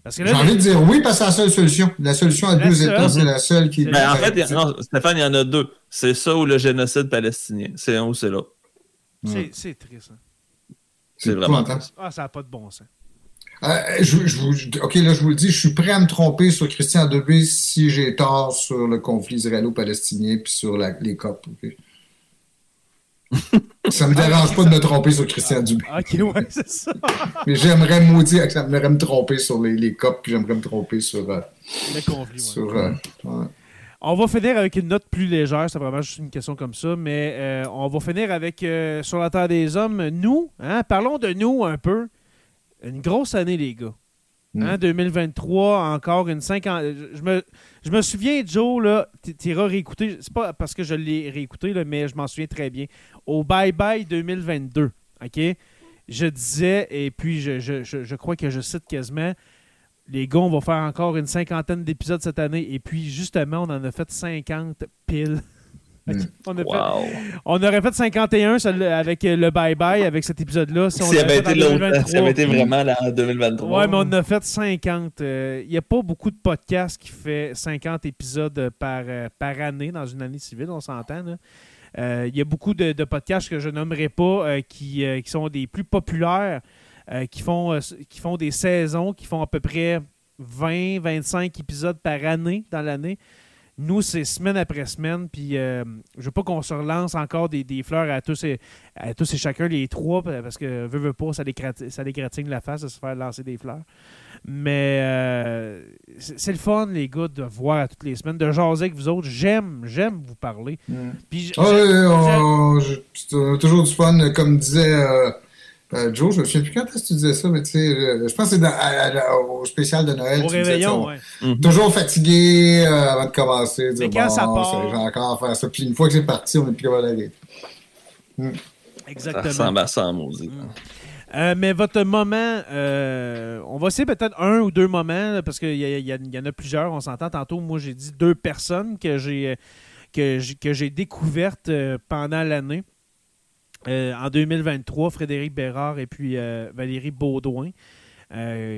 J'ai envie de dire oui parce que c'est la seule solution. La solution à deux États, c'est la seule qui. Mais en fait, non, Stéphane, il y en a deux. C'est ça ou le génocide palestinien. C'est un ou c'est l'autre. C'est triste. Hein. C'est vraiment triste. Ah, ça n'a pas de bon sens. Euh, je, ok, là, je vous le dis, je suis prêt à me tromper sur Christian Debé si j'ai tort sur le conflit israélo-palestinien puis sur la, les COP. Ça me dérange pas de me tromper sur Christian Dubé. Ok, ouais, c'est ça. Mais j'aimerais maudire que ça me me tromper sur les, les copes, puis j'aimerais me tromper sur. Euh, le conflit, sur, euh, On va finir avec une note plus légère, c'est vraiment juste une question comme ça, mais euh, on va finir avec Sur la Terre des Hommes. Nous, hein, parlons de nous un peu. Une grosse année, les gars. Hein, 2023, mm. encore une 50. Je me, je me souviens, Joe, là, tu iras réécouter. C'est pas parce que je l'ai réécouté, là, mais je m'en souviens très bien. Au Bye Bye 2022, OK? Je disais, et puis je, je, je, crois que je cite quasiment, les gars, on va faire encore une cinquantaine d'épisodes cette année. Et puis, justement, on en a fait 50 piles. Hmm. On, aurait fait 51 avec le bye-bye, avec cet épisode-là. Si, on avait, été ça avait été vraiment là, en 2023. Ouais, mais on a fait 50. Il euh, n'y a pas beaucoup de podcasts qui fait 50 épisodes par, euh, par année dans une année civile, on s'entend. Il euh, y a beaucoup de, podcasts que je nommerai pas qui, qui, sont des plus populaires, qui, font, qui font des saisons, qui font à peu près 20-25 épisodes par année dans l'année. Nous, c'est semaine après semaine, puis euh, je veux pas qu'on se relance encore des, fleurs à tous, et, à tous et chacun, les trois, parce que veut, veut pas, ça les, ça les la face de se faire lancer des fleurs. Mais euh, c'est le fun, les gars, de voir à toutes les semaines, de jaser avec vous autres. J'aime, j'aime vous parler. Puis, oh, toujours du fun, comme disait... Euh, euh, Joe, je me souviens plus quand est-ce que tu disais ça, mais tu sais, euh, je pense que c'est au spécial de Noël. Au réveillon, oui. Toujours fatigué euh, avant de commencer. Mais quand ça part. J'ai encore à faire ça. Puis une fois que c'est parti, on n'est plus capable d'aller. Mm. Exactement. Ça ressemble à ça, maudit. Mm. mais votre moment, on va essayer peut-être un ou deux moments, parce qu'il y, y, en a plusieurs, on s'entend tantôt. Moi, j'ai dit deux personnes que j'ai que j'ai découvertes pendant l'année. Euh, en 2023, Frédéric Bérard et puis euh, Valérie Baudouin.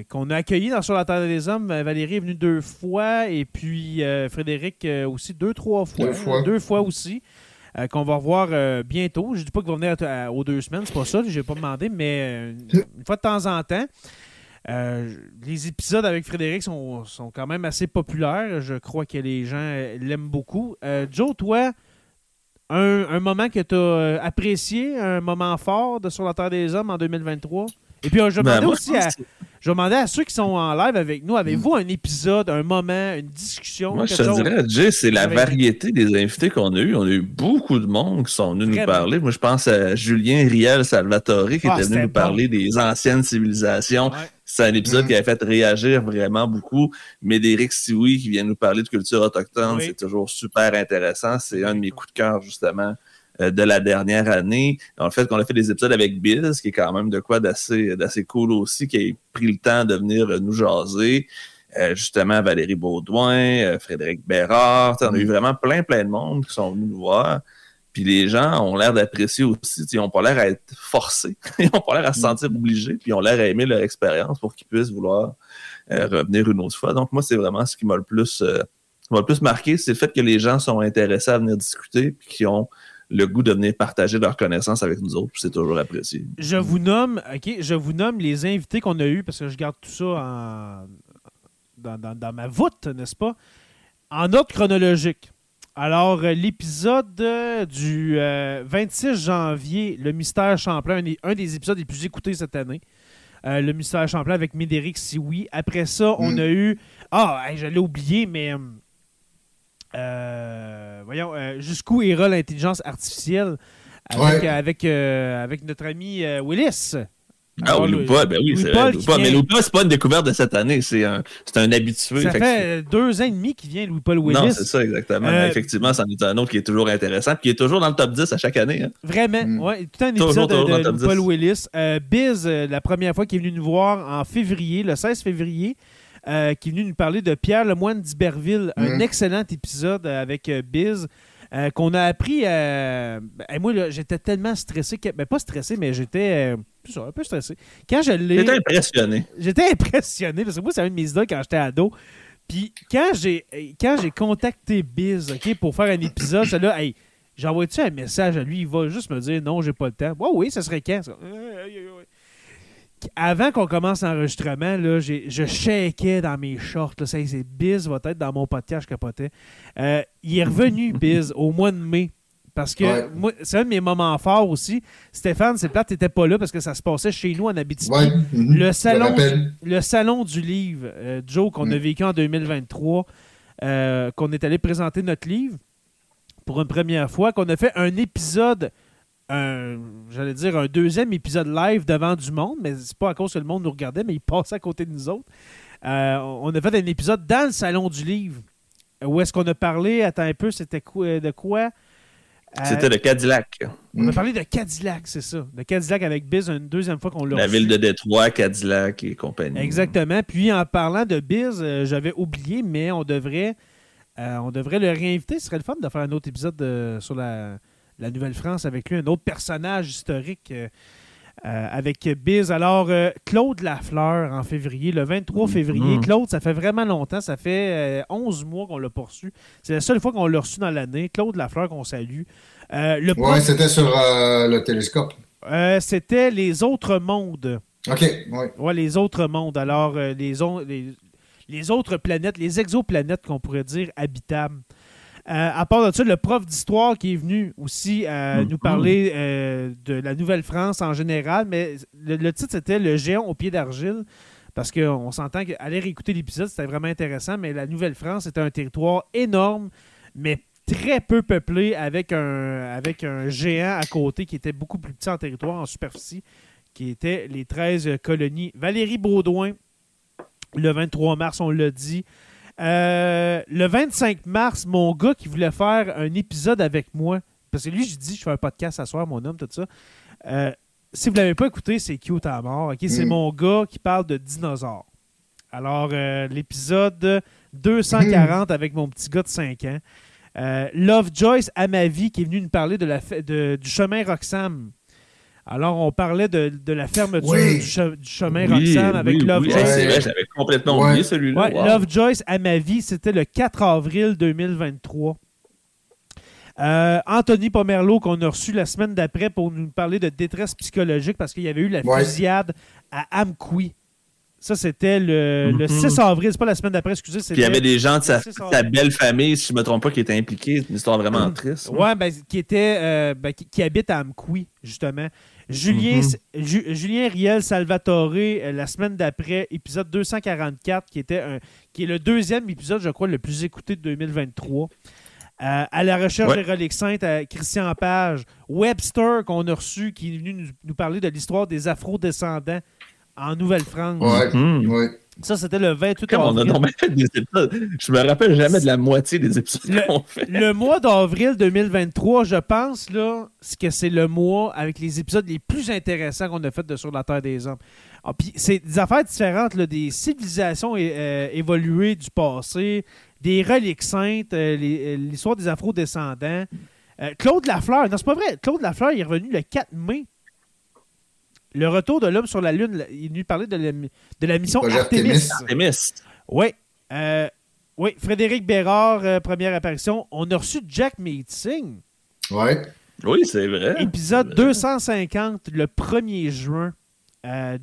qu'on a accueilli dans Sur la Terre des Hommes. Valérie est venue deux fois et puis Frédéric aussi deux, trois fois. Deux fois. Deux fois aussi. Qu'on va revoir bientôt. Je dis pas qu'il va venir aux deux semaines, c'est pas ça, je n'ai pas demandé, mais une fois de temps en temps. Euh, les épisodes avec Frédéric sont, quand même assez populaires. Je crois que les gens l'aiment beaucoup. Euh, Joe, toi, un, moment que tu as euh, apprécié, un moment fort de Sur la Terre des Hommes en 2023? Et puis, je ben, demandais aussi à, je demandais à ceux qui sont en live avec nous, avez-vous un épisode, un moment, une discussion? Moi, je te dirais, Jay, c'est la variété des invités qu'on a eu. On a eu beaucoup de monde qui sont venus nous parler. Moi, je pense à Julien Riel Salvatore qui ah, était venu nous parler des anciennes civilisations. C'est un épisode mm. qui a fait réagir vraiment beaucoup. Médéric Sioui qui vient nous parler de culture autochtone, c'est toujours super intéressant. C'est un de mes coups de cœur, justement. Euh, de la dernière année. En fait, qu'on a fait des épisodes avec Biz, qui est quand même de quoi d'assez, d'assez cool aussi, qui a pris le temps de venir nous jaser. Euh, justement, Valérie Baudouin, euh, Frédéric Bérard. On a eu mm. vraiment plein, plein de monde qui sont venus nous voir. Puis les gens ont l'air d'apprécier aussi. Ils n'ont pas l'air à être forcés. ils n'ont pas l'air à se mm. sentir obligés. Puis ils ont l'air à aimer leur expérience pour qu'ils puissent vouloir revenir une autre fois. Donc, moi, c'est vraiment ce qui m'a le plus, m'a le plus marqué, c'est le fait que les gens sont intéressés à venir discuter puis qui ont le goût de venir partager leurs connaissances avec nous autres, c'est toujours apprécié. Je vous nomme, OK, je vous nomme les invités qu'on a eus, parce que je garde tout ça en, dans, ma voûte, n'est-ce pas? En ordre chronologique. Alors, euh, l'épisode euh, du 26 euh, janvier, Le Mystère Champlain, un des, épisodes les plus écoutés cette année. le Mystère Champlain avec Médéric Sioui. Après ça, on mm. a eu. Ah, je l'ai oublié, mais euh, voyons, euh, jusqu'où ira l'intelligence artificielle avec, euh, avec, notre ami Willis? Ah, oui, Loupa, ben oui, c'est Loupa. Mais Loupa, c'est pas une découverte de cette année, c'est un, un habitué. Ça fait deux ans et demi qu'il vient, Louis-Paul Willis. Non, c'est ça, exactement. Effectivement, c'en est un autre qui est toujours intéressant, puis qui est toujours dans le top 10 à chaque année. Hein. Vraiment, mm. oui. Tout un épisode de, Louis-Paul Willis. Biz, la première fois qu'il est venu nous voir en février, le 16 février, euh, qui est venu nous parler de Pierre Lemoine d'Iberville. Un mm. excellent épisode avec euh, Biz. Euh, qu'on a appris. Ben, moi, j'étais tellement stressé, que, ben, pas stressé, mais j'étais un peu stressé. Quand je l'ai. J'étais impressionné. J'étais impressionné parce que moi, c'est un de mes idoles quand j'étais ado. Puis quand j'ai quand j'ai contacté Biz, OK, pour faire un épisode, c'est là, hey, j'envoie-tu un message à lui, il va juste me dire non, j'ai pas le temps. Ouais, oui, ça serait quand? Avant qu'on commence l'enregistrement, là, je shakais dans mes shorts. Là, ça, c'est Biz va être dans mon podcast, je capotais. Euh, il est revenu, Biz, au mois de mai. Parce que moi, c'est un de mes moments forts aussi. Stéphane, c'est plate, t'étais pas là parce que ça se passait chez nous en Abitibi. Mhm. le, salon, le salon du livre, euh, Joe, qu'on a mhm. vécu en 2023, euh, qu'on est allé présenter notre livre pour une première fois, qu'on a fait un épisode j'allais dire, un deuxième épisode live devant du monde, mais c'est pas à cause que le monde nous regardait, mais il passait à côté de nous autres. Euh, on a fait un épisode dans le salon du livre où est-ce qu'on a parlé, attends un peu, c'était quoi, de quoi? Euh, C'était le Cadillac. On a parlé de Cadillac, c'est ça. De Cadillac avec Biz, une deuxième fois qu'on l'a La ville de Détroit, Cadillac et compagnie. Exactement. Puis en parlant de Biz, euh, j'avais oublié, mais on devrait, on devrait le réinviter. Ce serait le fun de faire un autre épisode sur la, la Nouvelle-France avec lui, un autre personnage historique euh, euh, avec Biz. Alors, euh, Claude Lafleur en février, le 23 février. Mm-hmm. Claude, ça fait vraiment longtemps, ça fait 11 mois qu'on l'a poursu. C'est la seule fois qu'on l'a reçu dans l'année. Claude Lafleur, qu'on salue. oui, c'était sur le télescope. c'était Les Autres Mondes. OK, oui. Ouais, Les Autres Mondes. Alors, les, les, les autres planètes, les exoplanètes qu'on pourrait dire habitables. Euh, à part de ça, le prof d'histoire qui est venu aussi euh, mm. nous parler euh, de la Nouvelle-France en général, mais le, titre c'était Le géant au pied d'argile. Parce qu'on s'entend qu'aller réécouter l'épisode, c'était vraiment intéressant, mais la Nouvelle-France était un territoire énorme, mais très peu peuplé, avec un, avec un géant à côté qui était beaucoup plus petit en territoire, en superficie, qui était les 13 colonies. Valérie Baudouin, le 23 mars, on l'a dit, euh, le 25 mars, mon gars qui voulait faire un épisode avec moi, parce que lui, je dis, je fais un podcast à soir, mon homme, tout ça. Euh, si vous ne l'avez pas écouté, c'est cute à mort. C'est mm. mon gars qui parle de dinosaures. Alors, euh, l'épisode 240 mm. avec mon petit gars de 5 ans. Love Joyce à ma vie qui est venu nous parler de la, du chemin Roxham. Alors, on parlait de, la fermeture du, chemin Roxanne avec Love Joyce. j'avais complètement oublié celui-là. Love Joyce à ma vie, c'était le 4 avril 2023. Euh, Anthony Pomerleau, qu'on a reçu la semaine d'après pour nous parler de détresse psychologique parce qu'il y avait eu la fusillade à Amqui. Ça, c'était le, 6 mhm. avril. C'est pas la semaine d'après, excusez. Puis il y avait des gens de sa, belle famille, si je ne me trompe pas, qui étaient impliqués. C'est une histoire vraiment mhm. triste. Ouais, ben, qui, était, euh, ben, qui, habite à Amqui, justement. Julien, mhm. Julien Riel Salvatore, euh, la semaine d'après, épisode 244, qui, était un, qui est le deuxième épisode, je crois, le plus écouté de 2023. Euh, à la recherche des reliques saintes, à Christian Page. Webster, qu'on a reçu, qui est venu nous, parler de l'histoire des afro-descendants en Nouvelle-France. Hmm. Ça, c'était le 28 Comme avril. On a fait des épisodes. Je me rappelle jamais de la moitié des épisodes qu'on fait. Le mois d'avril 2023, je pense là, que c'est le mois avec les épisodes les plus intéressants qu'on a fait de Sur la Terre des Hommes. Ah, c'est des affaires différentes, là, des civilisations euh, évoluées du passé, des reliques saintes, euh, euh, l'histoire des afro-descendants. Euh, Claude Lafleur, non, c'est pas vrai. Claude Lafleur est revenu le 4 mai. Le retour de l'homme sur la Lune, il est venu parler de la, de la mission Artemis. Artemis. Oui. oui, Frédéric Bérard, première apparition. On a reçu Jack Meeting. Ouais. Oui, c'est vrai. Épisode 250, le 1er juin.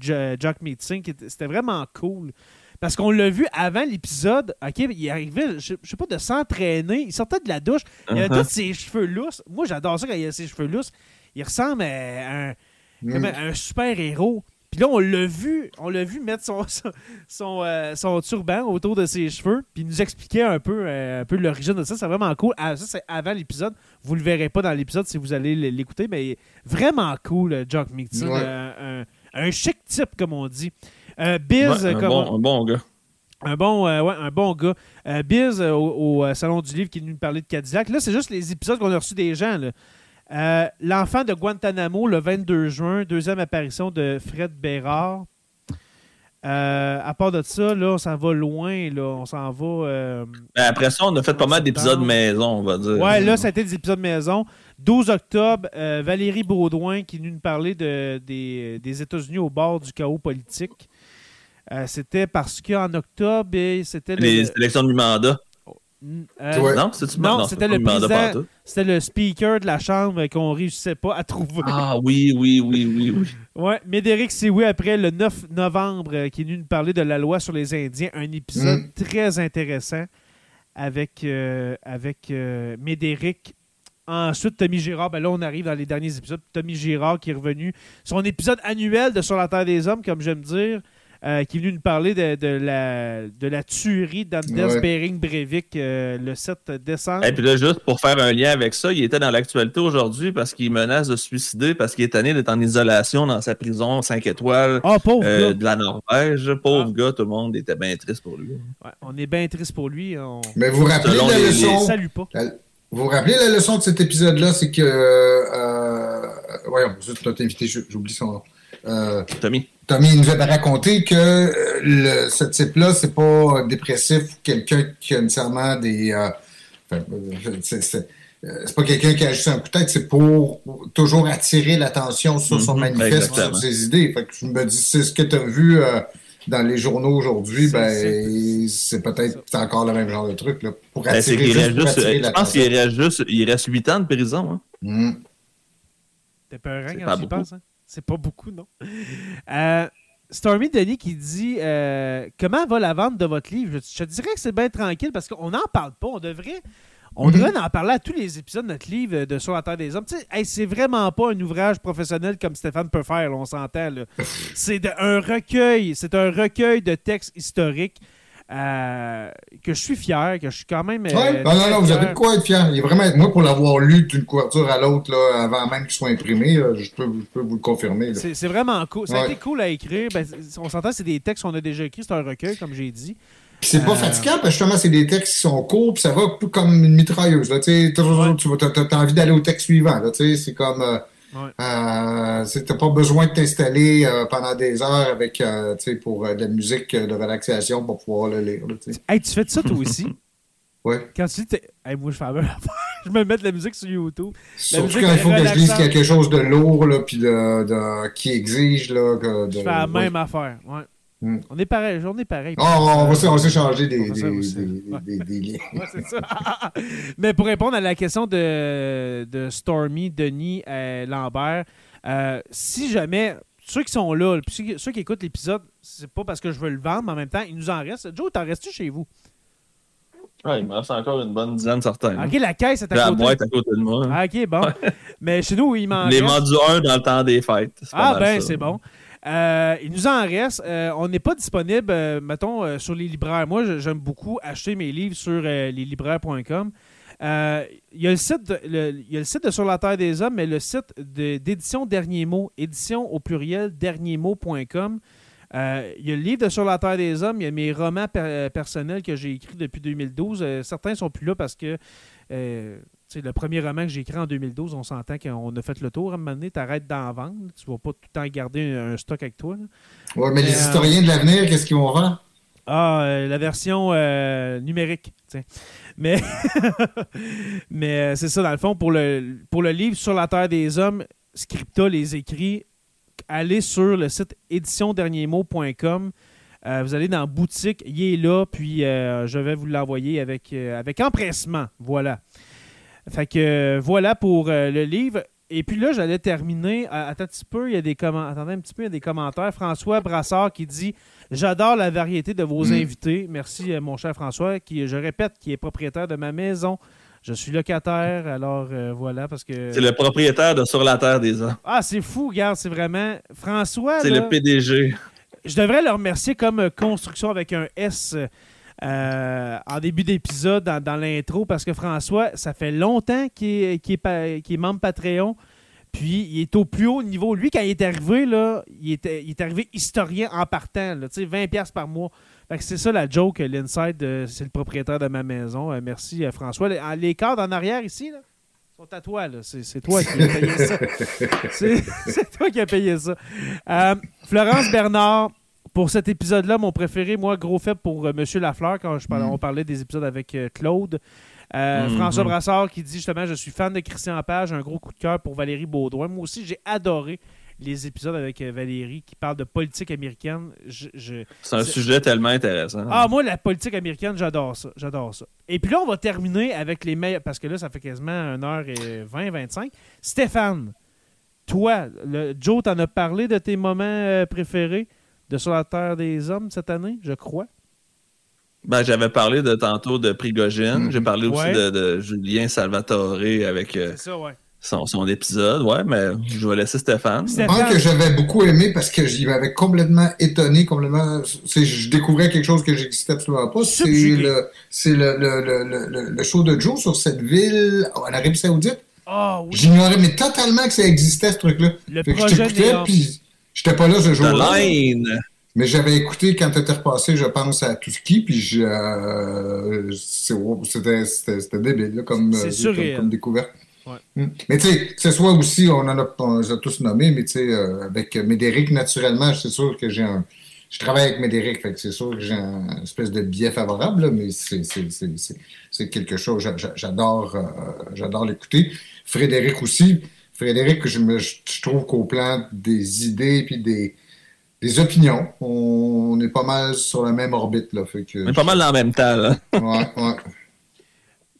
Jack Meeting. C'était vraiment cool. Parce qu'on l'a vu avant l'épisode, OK, il arrivait, je, sais pas, de s'entraîner. Il sortait de la douche. Il avait uh-huh. tous ses cheveux lousses. Moi, j'adore ça quand il a ses cheveux lousses. Il ressemble à un, mm. un super-héros. Puis là, on l'a vu, on l'a vu mettre son, son, euh, son, turban autour de ses cheveux, puis il nous expliquait un peu, euh, un peu l'origine de ça. C'est vraiment cool. Ah, ça, c'est avant l'épisode. Vous le verrez pas dans l'épisode si vous allez l'écouter, mais vraiment cool, Jock Mixon. un, un, chic type, comme on dit. Euh, Biz, un, bon, gars. Un bon, euh, ouais, un bon gars. Euh, Biz au, Salon du Livre qui est venu nous parler de Cadillac. Là, c'est juste les épisodes qu'on a reçus des gens. L'enfant de Guantanamo, le 22 juin, deuxième apparition de Fred Bérard. à part de ça, là, on s'en va loin. Là, on s'en va. Ben, après ça, on a fait pas mal d'épisodes maison, on va dire. Ouais, là, ça a été des épisodes maison. 12 octobre, Valérie Baudouin qui nous parler de, des, des États-Unis au bord du chaos politique. Euh, c'était parce qu'en octobre, c'était les élections du mandat. Euh, non, c'était le c'était le speaker de la Chambre qu'on réussissait pas à trouver. Ah oui, oui, oui, oui, oui. Ouais, Médéric oui après le 9 novembre, euh, qui est venu nous parler de la loi sur les Indiens, un épisode mm. très intéressant avec, avec Médéric. Ensuite, Tommy Girard, ben là, on arrive dans les derniers épisodes. Tommy Girard qui est revenu. Son épisode annuel de Sur la Terre des Hommes, comme j'aime dire. Euh, qui est venu nous parler de, la, de la tuerie d'Anders Bering Breivik euh, le 7 décembre. Et puis là, juste pour faire un lien avec ça, il était dans l'actualité aujourd'hui parce qu'il menace de se suicider parce qu'il est tanné d'être en isolation dans sa prison 5 étoiles ah, euh, de la Norvège. Pauvre ah. gars, tout le monde était bien triste pour lui. on est bien triste pour lui. Mais vous rappelez la leçon? pas. Vous vous rappelez la leçon de cet épisode-là, c'est que. voyons, je t'ai invité, j'oublie son nom. Euh, Tommy. Tommy nous avait raconté que euh, le, ce type-là, c'est pas dépressif, quelqu'un qui a nécessairement des. Euh, c'est pas quelqu'un qui a juste un coup de tête, c'est pour toujours attirer l'attention sur son mhm. manifeste, sur ses idées. Fait que je me dis, c'est ce que tu as vu dans les journaux aujourd'hui, ben, c'est peut-être encore le même genre de truc. Là, pour ben, attirer, juste, Je pense qu'il reste juste il reste 8 ans de prison. Hein? Mm. T'es pas rien quand tu penses. Hein? C'est pas beaucoup, non? Euh, Stormy Denis qui dit euh, Comment va la vente de votre livre? Je, te dirais que c'est bien tranquille parce qu'on n'en parle pas. On devrait. On mhm. devrait en parler à tous les épisodes de notre livre de Sur la Terre des Hommes. Tu sais, c'est vraiment pas un ouvrage professionnel comme Stéphane peut faire, on s'entend. C'est un recueil, c'est un recueil de textes historiques euh, que je suis fier, que je suis quand même. Oui, euh, non, non, non, vous avez de quoi être fier. Il est vraiment, moi, pour l'avoir lu d'une couverture à l'autre, avant même qu'il soit imprimé, je, peux, vous le confirmer. C'est vraiment cool. Ça a été cool à écrire. Ben, on s'entend, c'est des textes qu'on a déjà écrits, c'est un recueil, comme j'ai dit. c'est pas euh, fatigant parce que justement, c'est des textes qui sont courts, puis ça va un peu comme une mitrailleuse. Là, tu as, envie d'aller au texte suivant. C'est comme. Ouais. Euh, tu pas besoin de t'installer euh, pendant des heures avec euh, pour de la musique de relaxation pour pouvoir le lire. hey, tu fais de ça toi aussi? oui. Quand tu dis hey, moi je fais la je me mets de la musique sur YouTube. Surtout quand il faut que je lise quelque chose de lourd, là, puis de, qui exige. Là, que, de, je fais la même affaire. Ouais. Hmm. On est pareil, on est pareil. Oh, on va s'échanger des, des, des, liens. Mais pour répondre à la question de, de Stormy, Denis, euh, Lambert, euh, si jamais ceux qui sont là, ceux qui écoutent l'épisode, c'est pas parce que je veux le vendre, mais en même temps, il nous en reste. Joe, t'en restes-tu chez vous? Ouais, il me reste encore une bonne dizaine certains. Ok, la caisse est à côté. La boîte à côté de moi. Ah, ok, bon. mais chez nous, il m'en reste. Les vendus un dans le temps des fêtes. Ah, ben, c'est bon. Euh, il nous en reste. Euh, on n'est pas disponible, euh, mettons, sur les libraires. Moi, j'aime beaucoup acheter mes livres sur leslibraires.com. Il y, a le site de, Sur la Terre des Hommes, mais le site d'édition Dernier Mot, édition au pluriel derniermot.com. il y a le livre de Sur la Terre des Hommes, il y a mes romans personnels que j'ai écrits depuis 2012. certains sont plus là parce que c'est le premier roman que j'ai écrit en 2012, on s'entend qu'on a fait le tour. À un moment donné, tu arrêtes d'en vendre. Tu ne vas pas tout le temps garder un, stock avec toi. Oui, mais, les euh, historiens de l'avenir, qu'est-ce qu'ils vont faire? Ah, euh, la version euh, numérique. Mais, mais c'est ça, dans le fond, pour le, pour le livre Sur la Terre des Hommes, Scripta les écrits. Allez sur le site éditionderniermot.com. vous allez dans boutique, il est là, puis je vais vous l'envoyer avec, avec empressement. Voilà. Fait que euh, voilà pour euh, le livre. Et puis là, j'allais terminer. Attends un petit peu, il y a des commentaires. Attendez un petit peu, il y a des commentaires. François Brassard qui dit J'adore la variété de vos mm. invités. Merci, euh, mon cher François, qui, je répète, qui est propriétaire de ma maison. Je suis locataire, alors voilà, parce que. C'est le propriétaire de Sur la Terre des Hommes. Ah, c'est fou, regarde, c'est vraiment. François. C'est le PDG. Je devrais le remercier comme construction avec un S. Euh, en début d'épisode, dans, l'intro, parce que François, ça fait longtemps qu'il est, membre Patreon. Puis il est au plus haut niveau. Lui, quand il est arrivé, là, il, était, il est arrivé historien en partant, là, 20$ par mois. c'est ça la joke, l'inside, euh, c'est le propriétaire de ma maison. Euh, merci François. Les, cadres en arrière ici, là, sont à toi. C'est, toi qui as payé ça. c'est, toi qui as payé ça. Florence Bernard, pour cet épisode-là, mon préféré, moi, gros fait pour euh, Monsieur Lafleur, quand je parlais, mm. on parlait des épisodes avec euh, Claude. Euh, mm-hmm. François Brassard qui dit justement Je suis fan de Christian Page, un gros coup de cœur pour Valérie Baudouin. Moi aussi, j'ai adoré les épisodes avec Valérie qui parle de politique américaine. c'est un sujet tellement intéressant. Ah, moi, la politique américaine, j'adore ça. J'adore ça. Et puis là, on va terminer avec les meilleurs, parce que là, ça fait quasiment 1h20, 25. Stéphane, toi, le, Joe, t'en as parlé de tes moments préférés? De Sur la Terre des Hommes cette année, je crois. Ben, j'avais parlé de tantôt de Prigogine. J'ai parlé aussi de, Julien Salvatore avec euh, son, épisode. Ouais, mais je vais laisser Stéphane. Stéphane. que j'avais beaucoup aimé parce que j'y m'avais complètement étonné, complètement. Je découvrais quelque chose que j'existais absolument pas. C'est le, le, le, show de Joe sur cette ville en Arabie Saoudite. Oui. J'ignorais mais totalement que ça existait ce truc-là. Le projet puis J'étais pas là ce jour-là. Mais j'avais écouté quand tu étais repassé, je pense, à Tuski, puis je, euh, c'était débile comme, euh, comme, découverte. Hmm. Mais tu sais, ce soit aussi, on en a, on a tous nommé, mais tu sais, euh, avec Médéric, naturellement, c'est sûr que j'ai un. Je travaille avec Médéric, fait que c'est sûr que j'ai un espèce de biais favorable, là, mais c'est quelque chose, j'adore j'adore l'écouter. Frédéric aussi. Frédéric, je, me, je trouve qu'au plan des idées puis des, des opinions, on, est pas mal sur la même orbite. Là, fait que, on est pas mal en même temps. Là. ouais, ouais.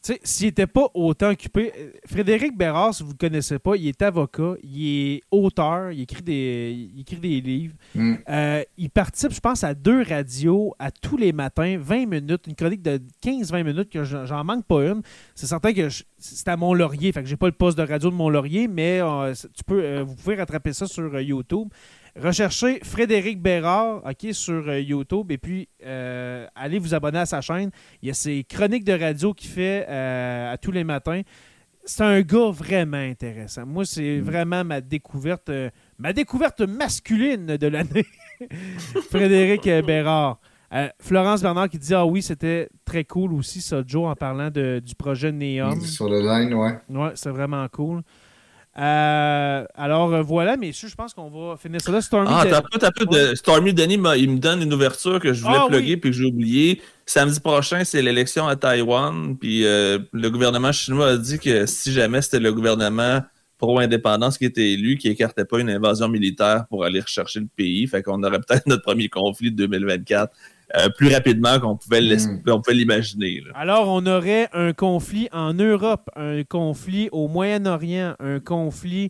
Tu sais, s'il n'était pas autant occupé, euh, Frédéric Bérard, si vous ne le connaissez pas, il est avocat, il est auteur, il écrit des, il écrit des livres. Mm. Euh, il participe, je pense, à deux radios à tous les matins, 20 minutes, une chronique de 15-20 minutes, que j'en manque pas une. C'est certain que c'est à Mont-Laurier, fait que j'ai pas le poste de radio de Mont-Laurier, mais euh, tu peux, vous pouvez rattraper ça sur YouTube. Recherchez Frédéric Bérard sur euh, YouTube et puis euh, allez vous abonner à sa chaîne. Il y a ses chroniques de radio qu'il fait euh, à tous les matins. C'est un gars vraiment intéressant. Moi, c'est mm. vraiment ma découverte, ma découverte masculine de l'année. Frédéric Bérard. Florence Bernard qui dit Ah oui, c'était très cool aussi, ça, Joe, en parlant du projet Neom. Sur le line, ouais. Ouais, c'est vraiment cool. Euh, alors euh, voilà, messieurs, je pense qu'on va finir ça là. Stormy Ah, de- t'as peu, t'as peu de... Stormy Denis, il me donne une ouverture que je voulais Ah, plugger oui. puis que j'ai oublié. Samedi prochain, c'est l'élection à Taïwan. Puis euh, le gouvernement chinois a dit que si jamais c'était le gouvernement pro-indépendance qui était élu, qui écartait pas une invasion militaire pour aller rechercher le pays, fait qu'on aurait peut-être notre premier conflit de 2024 euh, plus rapidement qu'on pouvait Mm. pouvait l'imaginer. Alors, on aurait un conflit en Europe, un conflit au Moyen-Orient, un conflit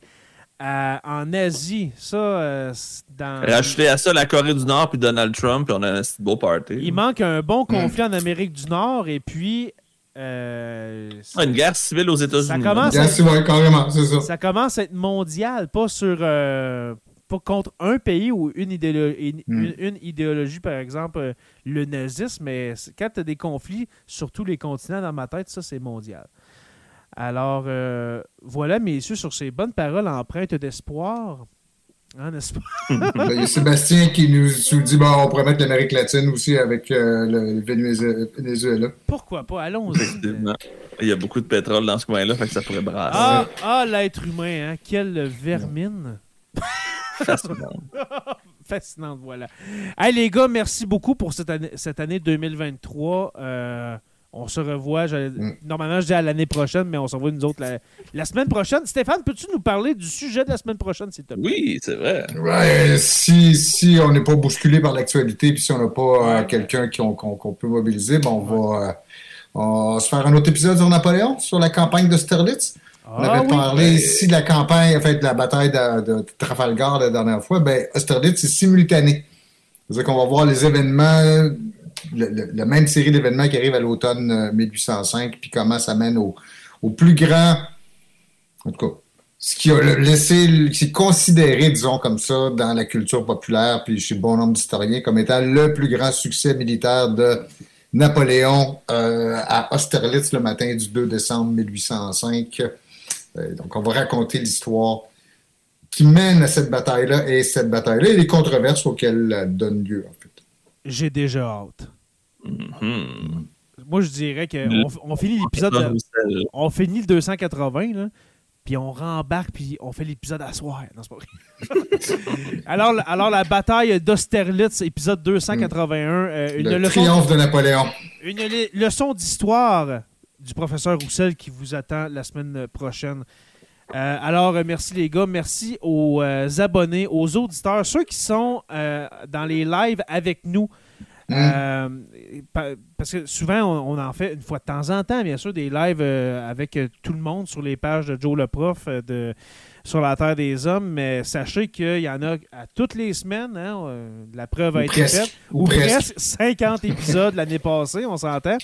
euh, en Asie. Ça, euh, c'est dans. Rajouter à ça la Corée du Nord puis Donald Trump, puis on a un petit beau party. Il manque un bon conflit en Amérique du Nord et puis. euh, Ah, une guerre civile aux États-Unis. Ça commence- carrément, c'est ça. ça commence à être mondial, pas sur. euh, pas contre un pays ou une, idéolo- une, Mm. une- une idéologie, par exemple, euh, le nazisme, mais quand tu as des conflits sur tous les continents dans ma tête, ça, c'est mondial. Alors, voilà, messieurs, sur ces bonnes paroles empreintes d'espoir. Hein, n'est-ce pas? Ben, Il y a Sébastien qui nous, nous dit bon, on pourrait mettre l'Amérique latine aussi avec euh, le Venezuela. Pourquoi pas? Allons-y. Il y a beaucoup de pétrole dans ce coin-là, fait que ça pourrait brasser. Ah, ah l'être humain, hein? Quelle vermine. Fascinant. Fascinante, voilà. Hey, les gars, merci beaucoup pour cette année, cette année 2023. Euh, on se revoit, Mm. normalement je dis à l'année prochaine, mais on se revoit nous autres la, la semaine prochaine. Stéphane, peux-tu nous parler du sujet de la semaine prochaine, s'il te plaît? Oui, c'est vrai. Ouais, si, si on n'est pas bousculé par l'actualité, puis si on n'a pas euh, quelqu'un qu'on peut mobiliser, ben, on, va, euh, on va se faire un autre épisode sur Napoléon, sur la campagne d'Austerlitz. On Ah avait oui. parlé ici de la campagne, en fait, de la bataille de, de Trafalgar la dernière fois. Ben, Austerlitz, c'est simultané. C'est-à-dire qu'on va voir les événements, le- le- la même série d'événements qui arrivent à l'automne euh, 1805, puis comment ça mène au, au plus grand, en tout cas, ce qui a laissé, qui est considéré, disons comme ça, dans la culture populaire, puis chez bon nombre d'historiens, comme étant le plus grand succès militaire de Napoléon euh, à Austerlitz le matin du 2 décembre 1805. Euh, donc, on va raconter l'histoire qui mène à cette bataille-là et cette bataille-là et les controverses auxquelles elle donne lieu, en fait. J'ai déjà hâte. Mhm. Moi, je dirais qu'on on finit l'épisode, on finit le 280, là, puis on rembarque, puis on fait l'épisode à soir. Non, c'est pas vrai. alors, alors, la bataille d'Austerlitz, épisode 281, euh, une Le leçon triomphe de Napoléon. Une le- leçon d'histoire du professeur Roussel qui vous attend la semaine prochaine. Euh, alors, euh, merci les gars. Merci aux euh, abonnés, aux auditeurs, ceux qui sont euh, dans les lives avec nous. Mm. Pa- parce que souvent, on, on en fait une fois de temps en temps, bien sûr, des lives avec tout le monde sur les pages de Joe le Prof de, sur la Terre des Hommes. Mais sachez qu'il y en a à toutes les semaines. hein, euh, la preuve a Ou été presque. faite. Ou Ou presque. presque 50 épisodes l'année passée, on s'entend.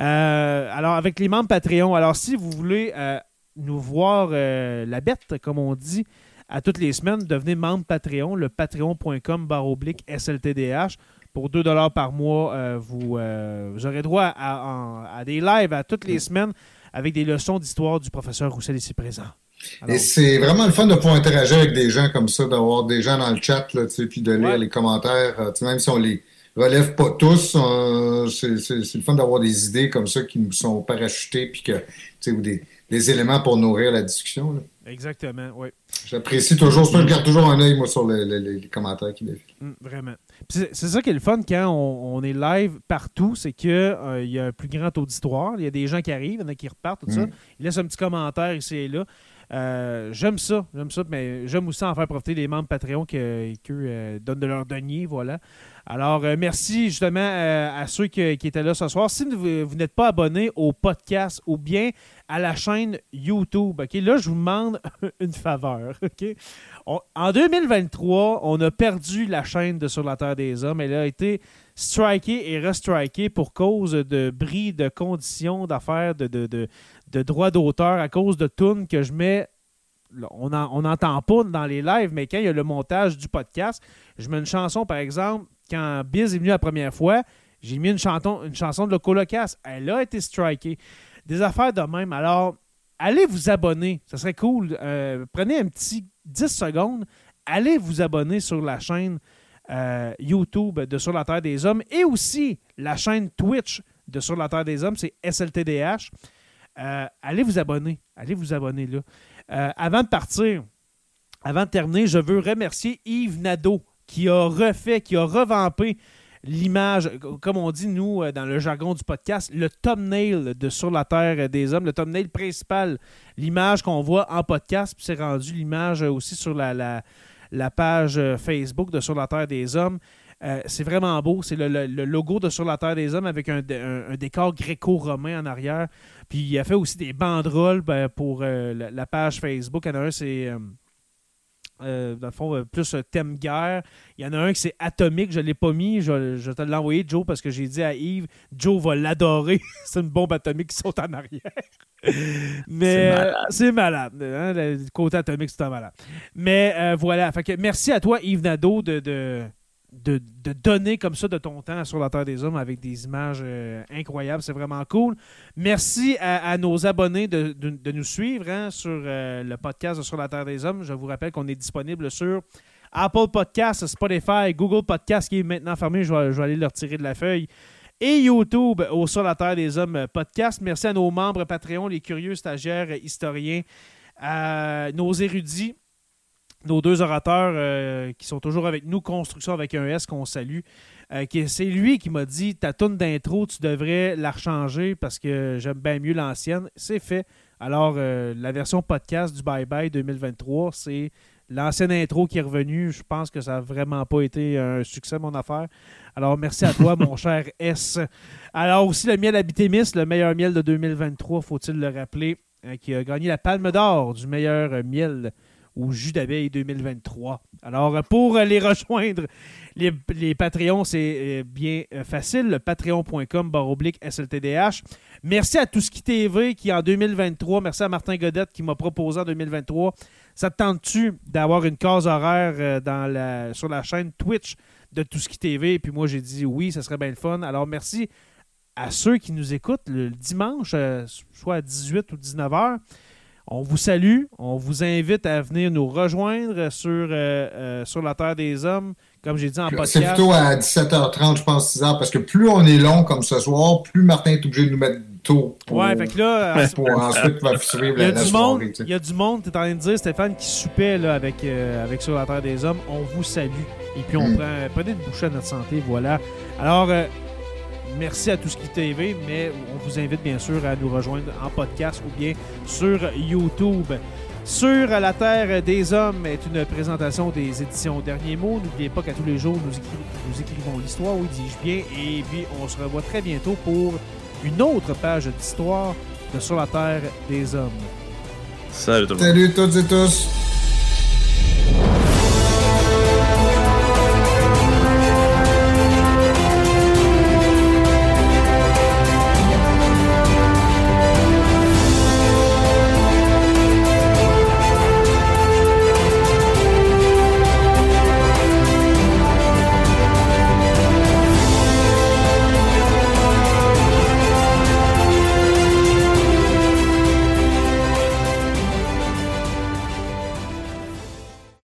Euh, alors, avec les membres Patreon, alors si vous voulez euh, nous voir euh, la bête, comme on dit, à toutes les semaines, devenez membre Patreon, le patreon.com barre oblique SLTDH. Pour 2 par mois, vous, vous aurez droit à, des lives à toutes les semaines avec des leçons d'histoire du professeur Roussel ici présent. Alors, Et c'est vraiment le fun de pouvoir interagir avec des gens comme ça, d'avoir des gens dans le chat, là, tu sais, puis de lire Ouais. les commentaires. euh, tu sais, même si on les relève pas tous, euh, c'est le fun d'avoir des idées comme ça qui nous sont parachutées, puis que, tu sais, ou des, des éléments pour nourrir la discussion. là. exactement, oui. J'apprécie toujours, ça, je garde toujours un œil, moi, sur le- le- les, les commentaires qui défilent. Mm, vraiment. C'est ça qui est le fun quand on, on est live partout, c'est qu'il y a un plus grand auditoire. Il y a des gens qui arrivent, il y en a qui repartent, tout ça. Mm. Ils laissent un petit commentaire ici et là. Euh, j'aime ça, j'aime ça, mais j'aime aussi en faire profiter les membres Patreon qui donnent de leur denier, voilà. Alors, euh, merci justement euh, à ceux qui, étaient là ce soir. Si vous, n'êtes pas abonné au podcast ou bien à la chaîne YouTube, OK, là, je vous demande une faveur, OK? En 2023, on a perdu la chaîne de Sur la Terre des Hommes. Elle a été strikée et restrikée pour cause de bris de conditions d'affaires, de, de, de droits d'auteur, à cause de tunes que je mets. On n'entend pas dans les lives, mais quand il y a le montage du podcast, je mets une chanson, par exemple, quand Biz est venu la première fois, j'ai mis une, chanton, une chanson de. Elle a été strikée. Des affaires de même. Alors, allez vous abonner. Ça serait cool. Euh, prenez un petit 10 secondes. Allez vous abonner sur la chaîne euh, YouTube de Sur la Terre des Hommes et aussi la chaîne Twitch de Sur la Terre des Hommes. C'est SLTDH. Allez vous abonner. Allez vous abonner là. avant de partir, avant de terminer, je veux remercier Yves Nadeau qui a refait, qui a revampé l'image, comme on dit nous dans le jargon du podcast, le thumbnail de Sur la Terre des Hommes, le thumbnail principal, l'image qu'on voit en podcast, puis c'est rendu l'image aussi sur la, page Facebook de Sur la Terre des Hommes. Euh, c'est vraiment beau. C'est le, logo de Sur la Terre des Hommes avec un, décor gréco-romain en arrière. Puis il a fait aussi des banderoles ben, pour euh, la, page Facebook. Il y en a un, c'est. Euh, euh, dans le fond, plus thème guerre. Il y en a un qui c'est atomique, je ne l'ai pas mis. Je, je te l'ai envoyé, Joe, parce que j'ai dit à Yves, Joe va l'adorer. c'est une bombe atomique qui saute en arrière. Mais c'est malade. Hein, le côté atomique, c'est malade. Mais voilà. Fait que merci à toi, Yves Nadeau, de de, donner comme ça de ton temps sur la Terre des Hommes avec des images euh, incroyables. C'est vraiment cool. Merci à, nos abonnés de, nous suivre hein, sur euh, le podcast Sur la Terre des Hommes. Je vous rappelle qu'on est disponible sur Apple Podcasts, Spotify, Google Podcasts qui est maintenant fermé. Je vais, aller le retirer de la feuille. Et YouTube au Sur la Terre des Hommes podcast. Merci à nos membres Patreon, les curieux stagiaires, historiens, nos érudits nos deux orateurs euh, qui sont toujours avec nous, Construction avec un S qu'on salue. Euh, c'est lui qui m'a dit ta tourne d'intro, tu devrais la rechanger parce que j'aime bien mieux l'ancienne. C'est fait. Alors, euh, la version podcast du Bye Bye 2023, c'est l'ancienne intro qui est revenue. Je pense que ça n'a vraiment pas été un succès, mon affaire. Alors, merci à toi, mon cher S. Alors, aussi le miel Habitémis, le meilleur miel de 2023, faut-il le rappeler, qui a gagné la palme d'or du meilleur miel au jus d'abeille 2023. Alors, pour les rejoindre, les, les Patreons, c'est euh, bien euh, facile. Patreon.com baroblique SLTDH. Merci à Tout TV qui, en 2023, merci à Martin Godette qui m'a proposé en 2023. Ça te tente-tu d'avoir une case horaire euh, sur la chaîne Twitch de Tout TV? Puis moi, j'ai dit oui, ça serait bien le fun. Alors, merci à ceux qui nous écoutent le dimanche, soit à 18 ou 19 heures. On vous salue. On vous invite à venir nous rejoindre sur, euh, euh, sur la Terre des Hommes, comme j'ai dit en podcast. C'est plutôt à 17h30, je pense, 6h, parce que plus on est long comme ce soir, plus Martin est obligé de nous mettre tôt. Pour, ouais, fait que là. pour ensuite suivre il y a du monde, Il y a du monde, tu es en train de dire, Stéphane, qui soupait là, avec, euh, avec Sur la Terre des Hommes. On vous salue. Et puis, on mm. prend. Prenez une bouchée à notre santé, voilà. Alors. Merci à tout ce qui TV, mais on vous invite bien sûr à nous rejoindre en podcast ou bien sur YouTube. Sur la Terre des Hommes est une présentation des éditions Derniers Mots. N'oubliez pas qu'à tous les jours, nous, écrivons l'histoire, oui, dis-je bien. Et puis, on se revoit très bientôt pour une autre page d'histoire de Sur la Terre des Hommes. Salut tout le monde. Salut toutes et tous.